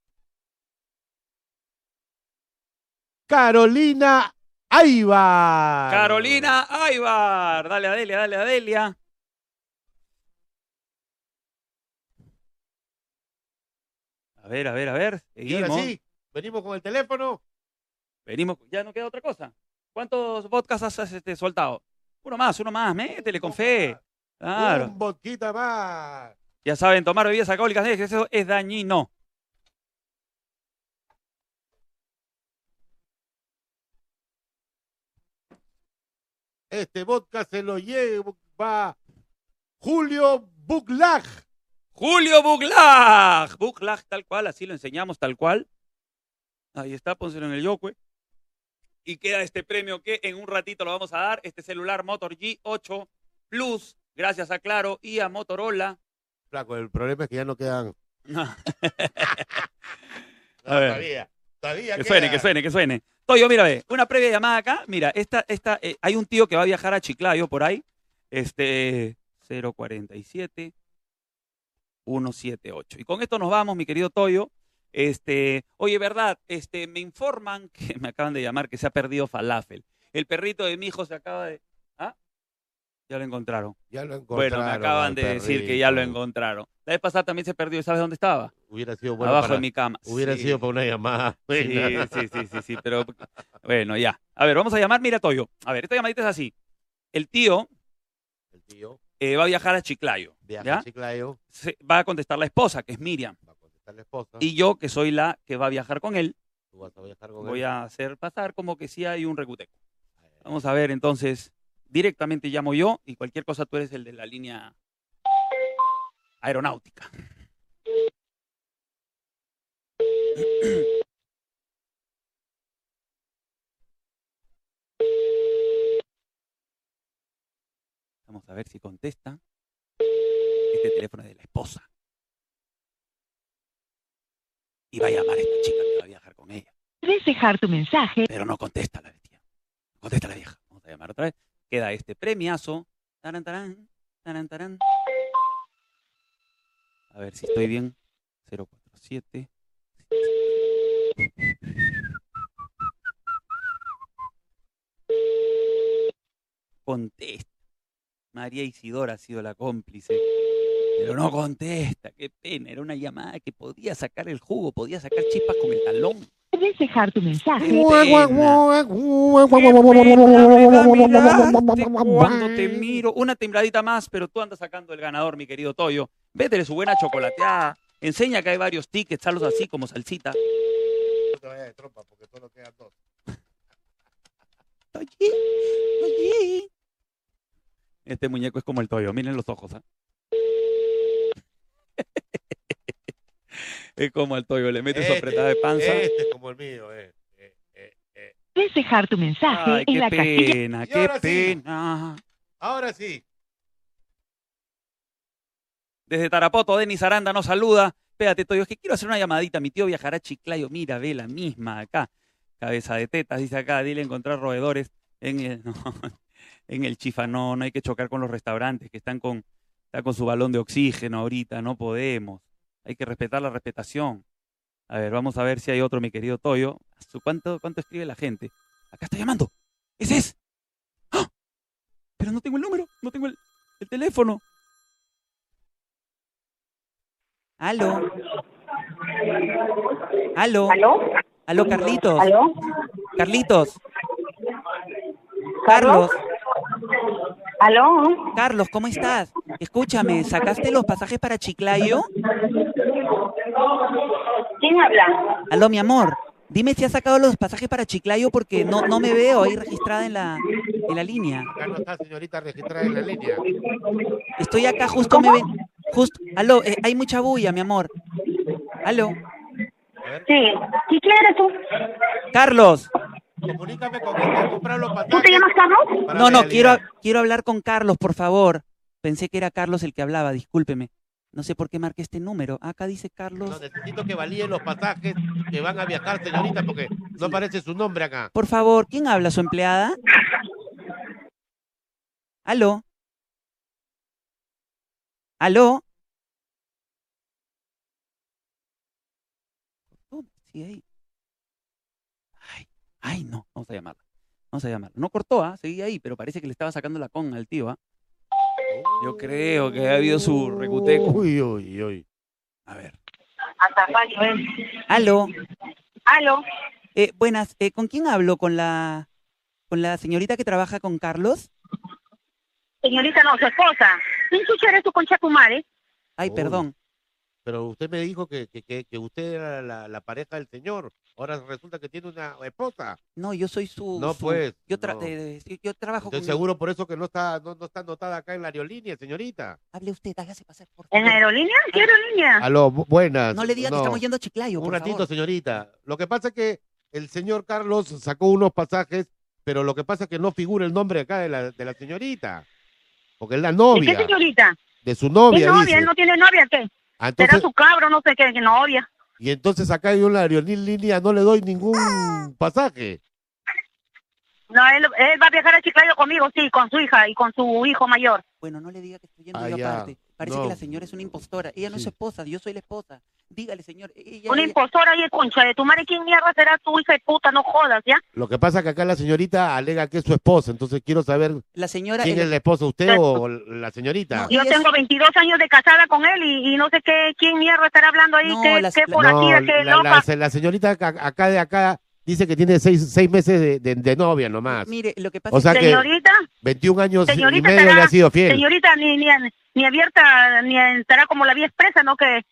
Carolina Aibar.
Carolina Aybar. Dale a Delia, dale a Delia. A ver, a ver, a ver.
Y ahora
Seguimos.
sí, venimos con el teléfono.
Venimos, ya no queda otra cosa. ¿Cuántos podcasts has este, soltado? Uno más, uno más, métele con fe. Claro.
Un vodquita más.
Ya saben, tomar bebidas alcohólicas, eso es dañino.
Este vodka se lo lleva Julio Buclag.
Julio Buglag. Buglag, tal cual, así lo enseñamos, tal cual. Ahí está, pónselo en el yocue. Y queda este premio que en un ratito lo vamos a dar. Este celular Motor G8 Plus, gracias a Claro y a Motorola.
Flaco, el problema es que ya no quedan.
No. A ver.
todavía, todavía
Que suene, que suene, que suene. Toyo, mira, ve, una previa llamada acá. Mira, esta, esta, eh, hay un tío que va a viajar a Chiclayo por ahí. Este, 047 178. Y con esto nos vamos, mi querido Toyo. Este, oye, verdad, este, me informan que me acaban de llamar que se ha perdido falafel. El perrito de mi hijo se acaba de. ¿Ah? Ya lo encontraron.
Ya lo encontraron.
Bueno, me acaban de decir que ya lo encontraron. La vez pasada también se perdió. ¿Sabes dónde estaba?
Hubiera sido bueno
Abajo
para-
de mi cama.
Hubiera
Sí.
sido para una llamada.
Sí, sí, sí, sí, sí, pero bueno, ya. A ver, vamos a llamar, mira, Toyo. A ver, esta llamadita es así. El tío
El tío
eh, va a viajar a Chiclayo.
viaja a Chiclayo,
Se- va a contestar la esposa, que es Miriam.
va a contestar la esposa.
Y yo, que soy la que va a viajar con él,
tú vas a viajar con
voy
él.
a hacer pasar como que sí hay un recuteco. Vamos a ver, entonces, directamente llamo yo y cualquier cosa tú eres el de la línea aeronáutica. Vamos a ver si contesta. Este teléfono es de la esposa. Y va a llamar a esta chica que va a viajar con ella.
Puedes dejar tu mensaje.
Pero no contesta la. No contesta la vieja. Vamos a llamar otra vez. Queda este premiazo. Taran, tarán, taran, tarán. A ver si estoy bien. 047. Contesta. María Isidora ha sido la cómplice. Pero no contesta. Qué pena. Era una llamada que podía sacar el jugo, podía sacar chispas con el talón.
Debes dejar tu mensaje.
Cuando te miro, una tembladita más, pero tú andas sacando el ganador, mi querido Toyo. Vétele su buena chocolateada. Enseña que hay varios tickets, hazlos así como salsita.
No te vayas de trompa porque solo quedan dos.
Este muñeco es como el Toyo, miren los ojos. ¿ah? es como el Toyo, le mete su
Este,
apretada de panza.
Este es como el mío, eh.
Debes dejar tu mensaje
Ay,
en
qué
la casilla.
pena, qué
ahora sí.
pena.
Ahora sí.
Desde Tarapoto, Denis Aranda nos saluda. Espérate, Toyo, es que quiero hacer una llamadita. Mi tío viajará a Chiclayo. Mira, ve la misma acá. Cabeza de tetas, dice acá. Dile encontrar roedores en el, no, en el chifa. No, no hay que chocar con los restaurantes que están con, están con su balón de oxígeno ahorita. No podemos. Hay que respetar la respetación. A ver, vamos a ver si hay otro, mi querido Toyo. ¿Cuánto, cuánto escribe la gente? Acá está llamando. Ese es. ¡Ah! Pero no tengo el número, no tengo el, el teléfono. Aló. Aló.
¿Aló?
Aló, Carlitos.
¿Aló?
Carlitos.
¿Carlos?
Carlos.
¿Aló?
Carlos, ¿cómo estás? Escúchame, ¿sacaste los pasajes para Chiclayo?
¿Quién habla?
Aló, mi amor. Dime si has sacado los pasajes para Chiclayo porque no, no me veo ahí registrada en la, en la línea.
Acá no está señorita registrada en la línea.
Estoy acá, justo me ven. Justo, aló, eh, hay mucha bulla, mi amor. Aló.
Sí. ¿Y quién eres tú?
Carlos.
Comunícame con quien te los pasajes.
¿Tú te llamas Carlos?
para
No, no, quiero, quiero hablar con Carlos, por favor. Pensé que era Carlos el que hablaba, discúlpeme. No sé por qué marqué este número. Acá dice
No,
Carlos.
necesito que valíen los pasajes que van a viajar, señorita, porque no aparece su nombre acá.
Por favor, ¿quién habla? ¿Su empleada? ¿Aló? ¿Aló? Oh, sí, ahí. Ay, no, vamos a llamarla. Vamos a llamarla. No cortó, ¿ah? Seguía ahí, pero parece que le estaba sacando la con al tío, ¿ah? Yo creo que ha habido su recuteco.
Uy, uy, uy.
A ver.
Hasta fallo, ¿eh?
¿Aló?
¿Aló?
Eh, buenas, eh, ¿con quién hablo? ¿Con la, ¿Con la señorita que trabaja con Carlos?
Señorita, no, su esposa. ¿Quién chucha eres tú, concha tu madre?
Ay,
Uy.
perdón.
Pero usted me dijo que, que, que, que usted era la, la pareja del señor. Ahora resulta que tiene una esposa.
No, yo soy su...
No,
su-
pues,
Yo, tra-
no.
eh, yo trabajo
Estoy
con...
seguro por eso que no está, no, no está anotada acá en la aerolínea, señorita.
Hable usted, hágase pasar por
¿En
favor.
aerolínea? ¿Qué aerolínea?
Aló, bu- buenas.
No le diga que estamos yendo a Chiclayo,
Un
por
ratito,
favor.
señorita. Lo que pasa es que el señor Carlos sacó unos pasajes, pero lo que pasa es que no figura el nombre acá de la, de la señorita. Porque es la
¿De
novia.
qué señorita?
De su
¿Qué
novia,
novia?
dice.
¿Él no tiene novia? ¿Qué?
Ah,
Será
entonces-
su cabro, no sé qué, qué novia.
Y entonces acá hay una aerolínea, no le doy ningún pasaje.
No, él, él va a viajar a Chiclayo conmigo, sí, con su hija y con su hijo mayor.
Bueno, no le diga que estoy yendo
Ah,
yo
ya.
aparte. Parece
No.
que la señora es una impostora. Ella no es
Sí.
esposa, yo soy la esposa. Dígale, señor. Ella,
Una
ella-
impostora y concha de tu madre. ¿Quién mierda será tu hija de puta? No jodas, ¿ya?
Lo que pasa es que acá la señorita alega que es su esposa, entonces quiero saber
La señora...
quién
el-
es la esposa, usted o la señorita.
Yo
es-
tengo 22 años de casada con él y, y no sé qué, quién mierda estará hablando ahí,
No,
qué,
las-
qué
la-
por aquí,
No,
qué
la,
loca.
la- la señorita acá, de acá dice que tiene seis, seis meses de, de- de novia nomás.
Mire, lo que pasa
O
es
sea
que...
que
Señorita,
21 años y
señorita
medio le ha sido fiel.
señorita ni, ni, ni abierta, ni estará como la vía expresa, ¿no? Que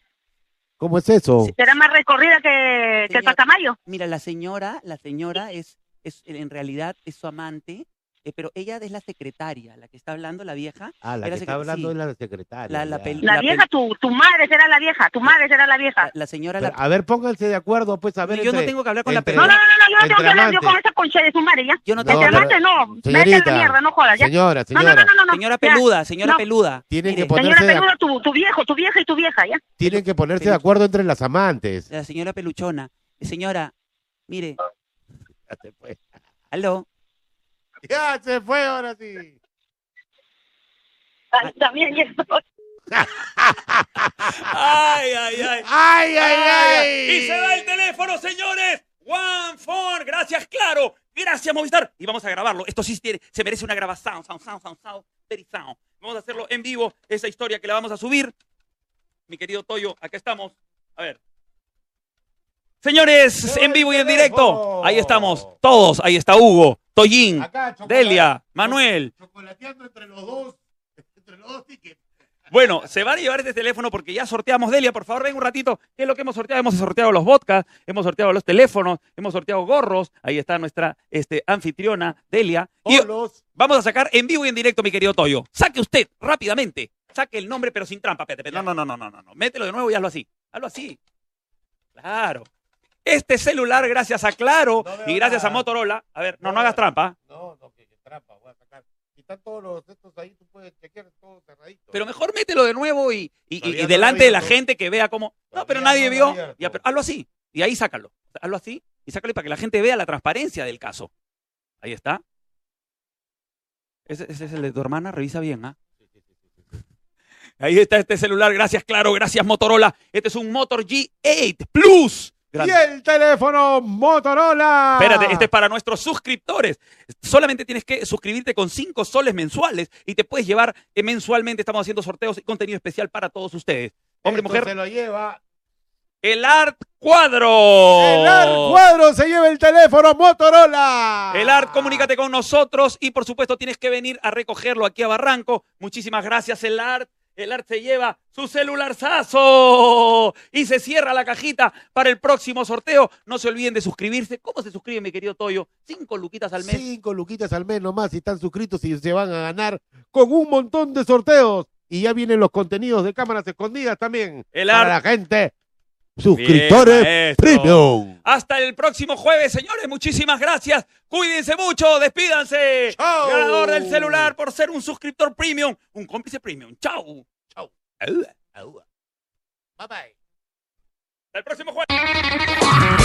¿Cómo es eso?
será más recorrida que, que el Patamayo.
Mira, la señora, la señora es, es en realidad es su amante, eh, pero ella es la secretaria, la que está hablando, la vieja.
Ah, la
era
que está hablando
sí.
es la secretaria.
La- la
La,
La
vieja, tu, tu madre será la vieja, tu madre será la vieja.
La, la señora,
Pero,
la...
a ver, pónganse de acuerdo, pues, a ver.
yo no tengo que hablar con la
entre-
No, no, no, no, yo no tengo que hablar yo con esa concha de su madre, ¿ya?
Yo no tengo
Entre
pero-
amantes, no,
señorita,
la mierda, no jodas, ¿ya?
Señora,
no, no,
señora,
no, no, no, no.
Señora
ya.
peluda, señora
No.
peluda.
tienen que
Mire,
ponerse
Señora peluda, tu, tu viejo, tu vieja y tu vieja, ¿ya?
tienen que ponerse de acuerdo entre las amantes.
la señora peluchona. Señora, mire, aló.
Ya se fue ahora sí.
Ay, También, ya estoy.
Ay, ay, ay.
¡Ay, ay, ay!
Y se va el teléfono, señores. One phone. Gracias, claro. Gracias, Movistar. Y vamos a grabarlo. Esto sí tiene, se merece una grabación. Sound, sound, sound, sound, very sound. Vamos a hacerlo en vivo. Esa historia que la vamos a subir. Mi querido Toyo, acá estamos. A ver. Señores, en vivo y en directo. Ahí estamos, todos. Ahí está Hugo, Toyín,
Acá, chocolate-
Delia, Manuel.
Chocolateando entre los dos. Entre los dos tickets.
Bueno, se van a llevar este teléfono porque ya sorteamos. Delia, por favor, ven un ratito. ¿Qué es lo que hemos sorteado? Hemos sorteado los vodkas, hemos sorteado los teléfonos, hemos sorteado gorros. Ahí está nuestra este, anfitriona, Delia. Y vamos a sacar en vivo y en directo, mi querido Toyo. Saque usted rápidamente. Saque el nombre, pero sin trampa. Espérate, espérate. No, no, no, no, no, no. Mételo de nuevo y hazlo así. Hazlo así. Claro. Este celular, gracias a Claro
No
y gracias a. Motorola. A ver, no,
No
no hagas trampa.
No, no, que, que trampa, voy a sacar. Están todos los estos ahí, tú puedes chequear todo cerradito.
Pero mejor mételo de nuevo y, y- y- delante de la gente que vea cómo. No, pero nadie vio.
abierto.
Ya, pero hazlo así. Y ahí sácalo. Hazlo así y sácalo para que la gente vea la transparencia del caso. Ahí está. Ese, ese es el de tu hermana, revisa bien, ¿ah? Ahí está este celular, gracias Claro, gracias Motorola. Este es un Motor G8 Plus.
Y el teléfono Motorola.
Espérate, este es para nuestros suscriptores. Solamente tienes que suscribirte con 5 soles mensuales y te puedes llevar eh, mensualmente. Estamos haciendo sorteos y contenido especial para todos ustedes. Hombre,
Esto
mujer.
Se lo lleva.
El Art Cuadro.
El Art Cuadro se lleva el teléfono Motorola.
El Art, comunícate con nosotros y por supuesto tienes que venir a recogerlo aquí a Barranco. Muchísimas gracias, el Art. El Art se lleva su celularzazo y se cierra la cajita para el próximo sorteo. No se olviden de suscribirse. ¿Cómo se suscribe, mi querido Toyo? Cinco luquitas al mes.
Cinco luquitas al mes nomás si están suscritos y se van a ganar con un montón de sorteos. Y ya vienen los contenidos de cámaras escondidas también.
El
para la gente. Suscriptores. Premium.
Hasta el próximo jueves, señores. Muchísimas gracias. Cuídense mucho. Despídanse.
Chao.
Ganador del celular por ser un suscriptor premium. Un cómplice premium. Chao.
Chao.
Au.
Bye bye.
Hasta el próximo jueves.